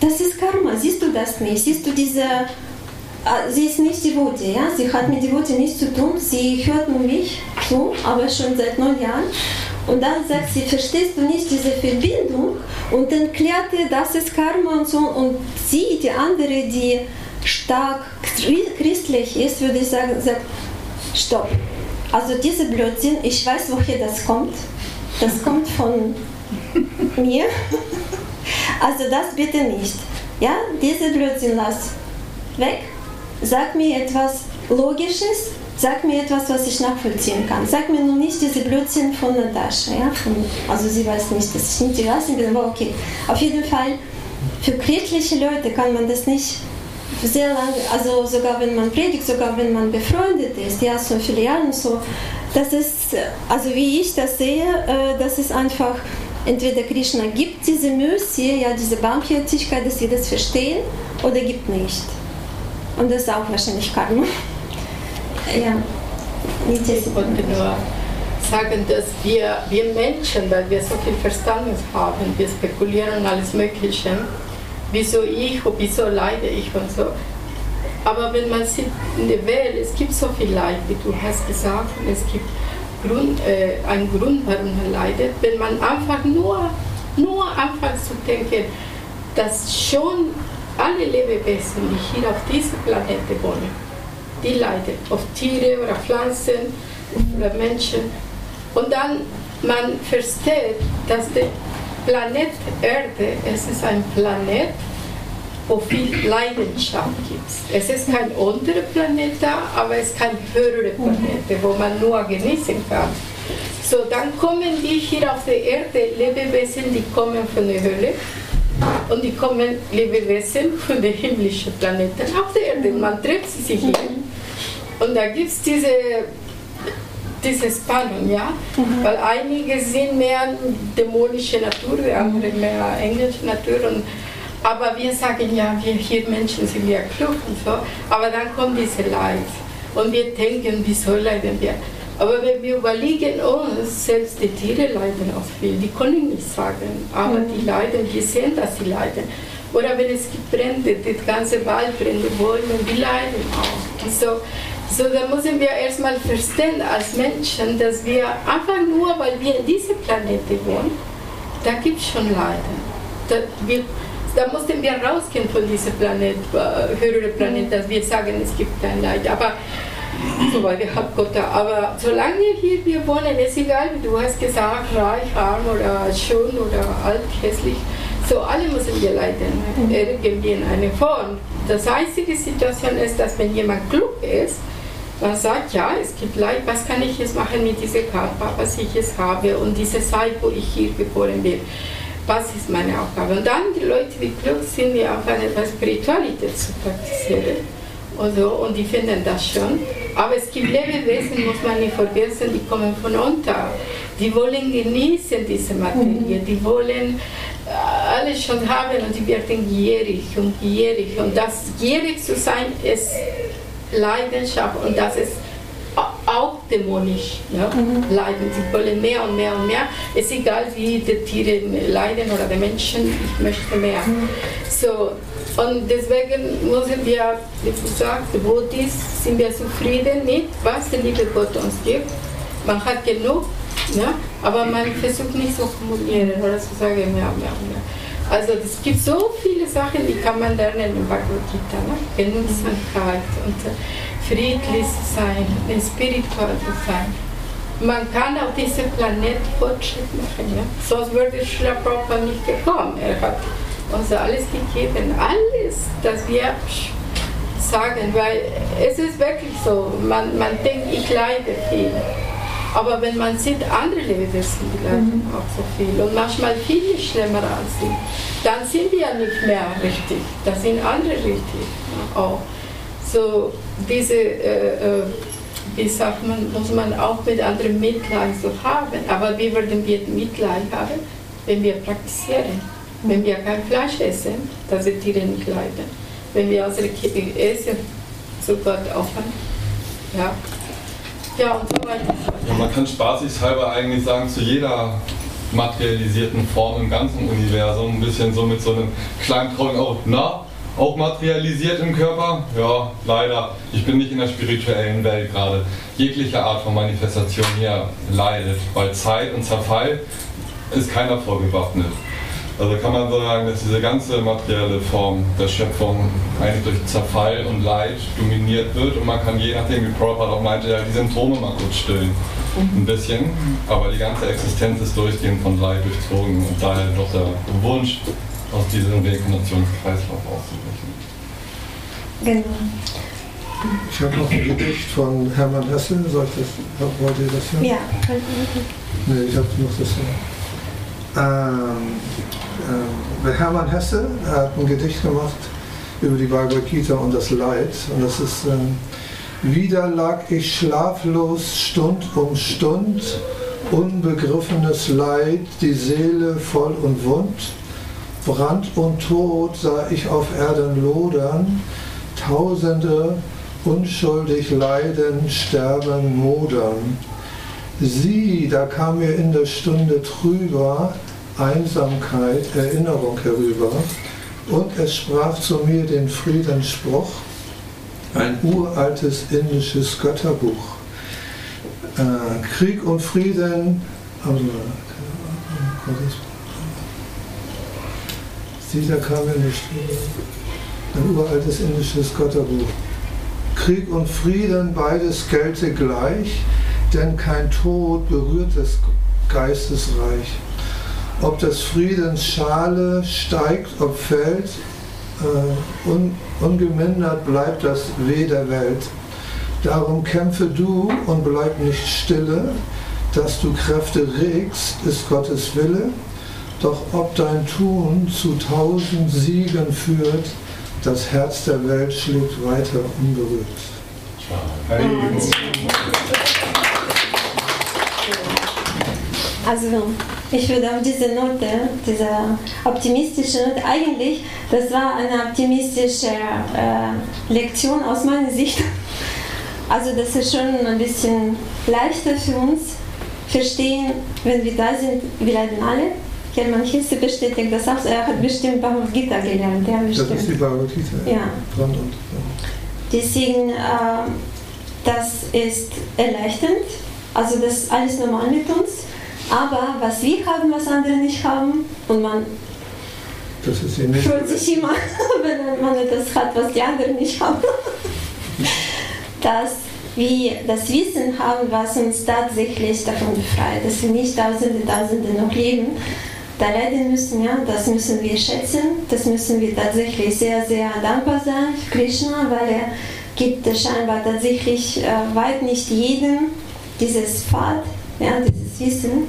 das ist Karma, siehst du das nicht? Siehst du diese, äh, sie ist nicht Devote, ja? sie hat mit Devote nichts zu tun, sie hört nur mich zu, aber schon seit neun Jahren. Und dann sagt sie, verstehst du nicht diese Verbindung? Und dann klärt ihr, das ist Karma und so. Und sie, die andere, die stark christlich ist, würde ich sagen, sagt, stopp. Also diese Blödsinn, ich weiß, woher das kommt. Das kommt von mir. Also das bitte nicht. Ja, diese Blödsinn lass weg. Sag mir etwas Logisches, sag mir etwas, was ich nachvollziehen kann. Sag mir nur nicht diese Blödsinn von Natascha. Ja? Von, also sie weiß nicht, dass ich nicht die Rasse bin, aber okay. Auf jeden Fall, für christliche Leute kann man das nicht sehr lange, also sogar wenn man predigt, sogar wenn man befreundet ist, ja, so viele Jahre so, das ist, also wie ich das sehe, äh, das ist einfach, entweder Krishna gibt diese Mercy, ja, diese Barmherzigkeit, dass wir das verstehen, oder gibt nicht. Und das ist auch wahrscheinlich Karma. ja, nicht Ich wollte nur sagen, dass wir, wir Menschen, weil wir so viel Verstand haben, wir spekulieren alles Mögliche, wieso ich und wieso leide ich und so. Aber wenn man sieht in der Welt, es gibt so viel Leid, wie du hast gesagt, und es gibt Grund, äh, einen Grund, warum man leidet. Wenn man einfach nur, nur anfängt zu denken, dass schon alle Lebewesen, die hier auf diesem Planeten wohnen, die leiden, auf Tiere oder Pflanzen oder Menschen. Und dann man versteht, dass die Planet Erde, es ist ein Planet, wo viel Leidenschaft gibt. Es ist kein anderer Planet da, aber es ist kein höherer Planet, wo man nur genießen kann. So, dann kommen die hier auf der Erde, Lebewesen, die kommen von der Hölle. Und die kommen Lebewesen von den himmlischen Planeten auf der Erde. Man trifft sie hier. Und da gibt es diese, diese Spannung, ja? Weil einige sind mehr dämonische Natur, die andere mehr englische Natur. Und, aber wir sagen ja, wir hier Menschen sind ja klug und so. Aber dann kommt diese Leid. Und wir denken, wieso leiden wir? Aber wenn wir überlegen uns, selbst die Tiere leiden auch viel. Die können nicht sagen, aber die leiden, wir sehen, dass sie leiden. Oder wenn es gibt Brände, das ganze Wald brennt, Bäume, die leiden auch. Und so, so da müssen wir erstmal verstehen als Menschen, dass wir einfach nur, weil wir in diesem Planeten wohnen, da gibt es schon Leiden. Da, wir, da mussten wir rausgehen von diesem Planet, äh, höhere Planet, dass wir sagen, es gibt kein Leid. Aber so weiter, hat Gott da. Aber solange wir hier wir wohnen, ist egal, wie du hast gesagt, reich, arm oder schön oder alt, hässlich, so alle müssen wir leiden, irgendwie in einer Form. Das einzige Situation ist, dass wenn jemand klug ist, man sagt, ja, es gibt Leid, was kann ich jetzt machen mit diesem Körper, was ich jetzt habe und diese Zeit, wo ich hier geboren bin. Was ist meine Aufgabe? Und dann die Leute, die klug sind, die auch eine Spiritualität zu praktizieren. Und, so, und die finden das schon. Aber es gibt Lebewesen, muss man nicht vergessen, die kommen von unter. Die wollen genießen diese Materie, die wollen äh, alles schon haben und die werden gierig und gierig. Und das gierig zu sein ist Leidenschaft und das ist auch dämonisch. Ja? Mhm. Leiden. Sie wollen mehr und mehr und mehr. Es ist egal, wie die Tiere leiden oder die Menschen, ich möchte mehr. Mhm. So, und deswegen müssen wir, wie gesagt, wo dies sind wir zufrieden mit, was der liebe Gott uns gibt. Man hat genug, ja? aber man versucht nicht zu kumulieren oder zu sagen, mehr, mehr, mehr. Also es gibt so viele Sachen, die kann man lernen im Bhagavad Gita. Ne? Genügsamkeit und friedlich sein, spirituell sein. Man kann auf diesem Planet Fortschritt machen. Ja? Sonst würde Schla nicht gekommen. Er hat uns alles gegeben, alles, dass wir sagen, weil es ist wirklich so, man, man denkt, ich leide viel. Aber wenn man sieht, andere Lebewesen, leiden mhm. auch so viel und manchmal viel schlimmer als sie, dann sind wir ja nicht mehr richtig, da sind andere richtig auch. So diese, äh, äh, wie sagt man, muss man auch mit anderen Mitleid so haben. Aber wie würden wir Mitleid haben, wenn wir praktizieren? Wenn wir kein Fleisch essen, dass die Tiere nicht leiden. Wenn wir unsere Kinder essen, zu Gott opfern. Ja. Ja, und so weiter. Ja, man kann spaßeshalber eigentlich sagen, zu jeder materialisierten Form im ganzen Universum, ein bisschen so mit so einem kleinen traurigen auch, na, auch materialisiert im Körper? Ja, leider. Ich bin nicht in der spirituellen Welt gerade. Jegliche Art von Manifestation hier leidet, weil Zeit und Zerfall ist keiner vorgewappnet. Also kann man so sagen, dass diese ganze materielle Form der Schöpfung eigentlich durch Zerfall und Leid dominiert wird und man kann je nachdem, wie Prabhupada auch meinte, ja, die Symptome mal kurz stillen. Mhm. Ein bisschen, aber die ganze Existenz ist durchgehend von Leid durchzogen und daher doch der Wunsch, aus diesem Reinkarnationskreislauf auszubrechen. Genau. Ich habe noch ein Gedicht von Hermann Hesse. Soll ich das, wollt ihr das hören? Ja, Nee, ich habe noch das hören. Ähm, äh, Hermann Hesse hat ein Gedicht gemacht über die Bhagavad Gita und das Leid. Und das ist, ähm, wieder lag ich schlaflos Stund um Stund, unbegriffenes Leid, die Seele voll und wund. Brand und Tod sah ich auf Erden lodern, Tausende unschuldig leiden, sterben, modern. Sieh, da kam mir in der Stunde trüber Einsamkeit, Erinnerung herüber, und es sprach zu mir den Friedensspruch, ein uraltes indisches Götterbuch. Äh, Krieg und Frieden, also, Sita kam mir nicht ein uraltes indisches Götterbuch. Krieg und Frieden, beides gelte gleich, denn kein Tod berührt das Geistesreich. Ob des Friedens Schale steigt, ob fällt, äh, un, ungemindert bleibt das Weh der Welt. Darum kämpfe du und bleib nicht stille, dass du Kräfte regst, ist Gottes Wille. Doch ob dein Tun zu tausend Siegen führt, das Herz der Welt schlägt weiter unberührt. Also ich würde auf diese Note, diese optimistische Note, eigentlich, das war eine optimistische äh, Lektion aus meiner Sicht. Also das ist schon ein bisschen leichter für uns verstehen, wenn wir da sind, wir leiden alle. Hermann Hesse bestätigt das auch, er hat bestimmt Bhagavad Gita gelernt. Ja, das ist die Bhagavad Gita. Ja. Und, Deswegen, äh, das ist erleichternd, also das ist alles normal mit uns. Aber was wir haben, was andere nicht haben, und man freut sich immer, wenn man etwas hat, was die anderen nicht haben. dass wir das Wissen haben, was uns tatsächlich davon befreit, dass wir nicht Tausende, Tausende noch leben, da leiden müssen, ja, das müssen wir schätzen, das müssen wir tatsächlich sehr, sehr dankbar sein für Krishna, weil er gibt scheinbar tatsächlich äh, weit nicht jedem dieses Pfad, ja, dieses Wissen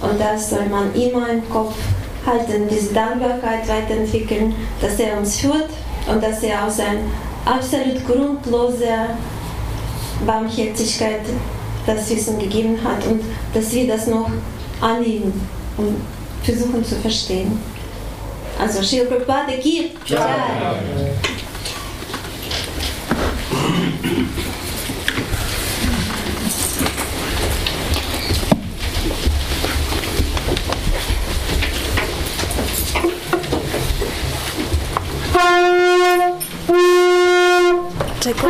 und das soll man immer im Kopf halten, diese Dankbarkeit weiterentwickeln, dass er uns führt und dass er aus ein absolut grundloser Barmherzigkeit das Wissen gegeben hat und dass wir das noch annehmen und versuchen zu verstehen. Also Shri Prabhupada gibt. Ja. Ja. Czego?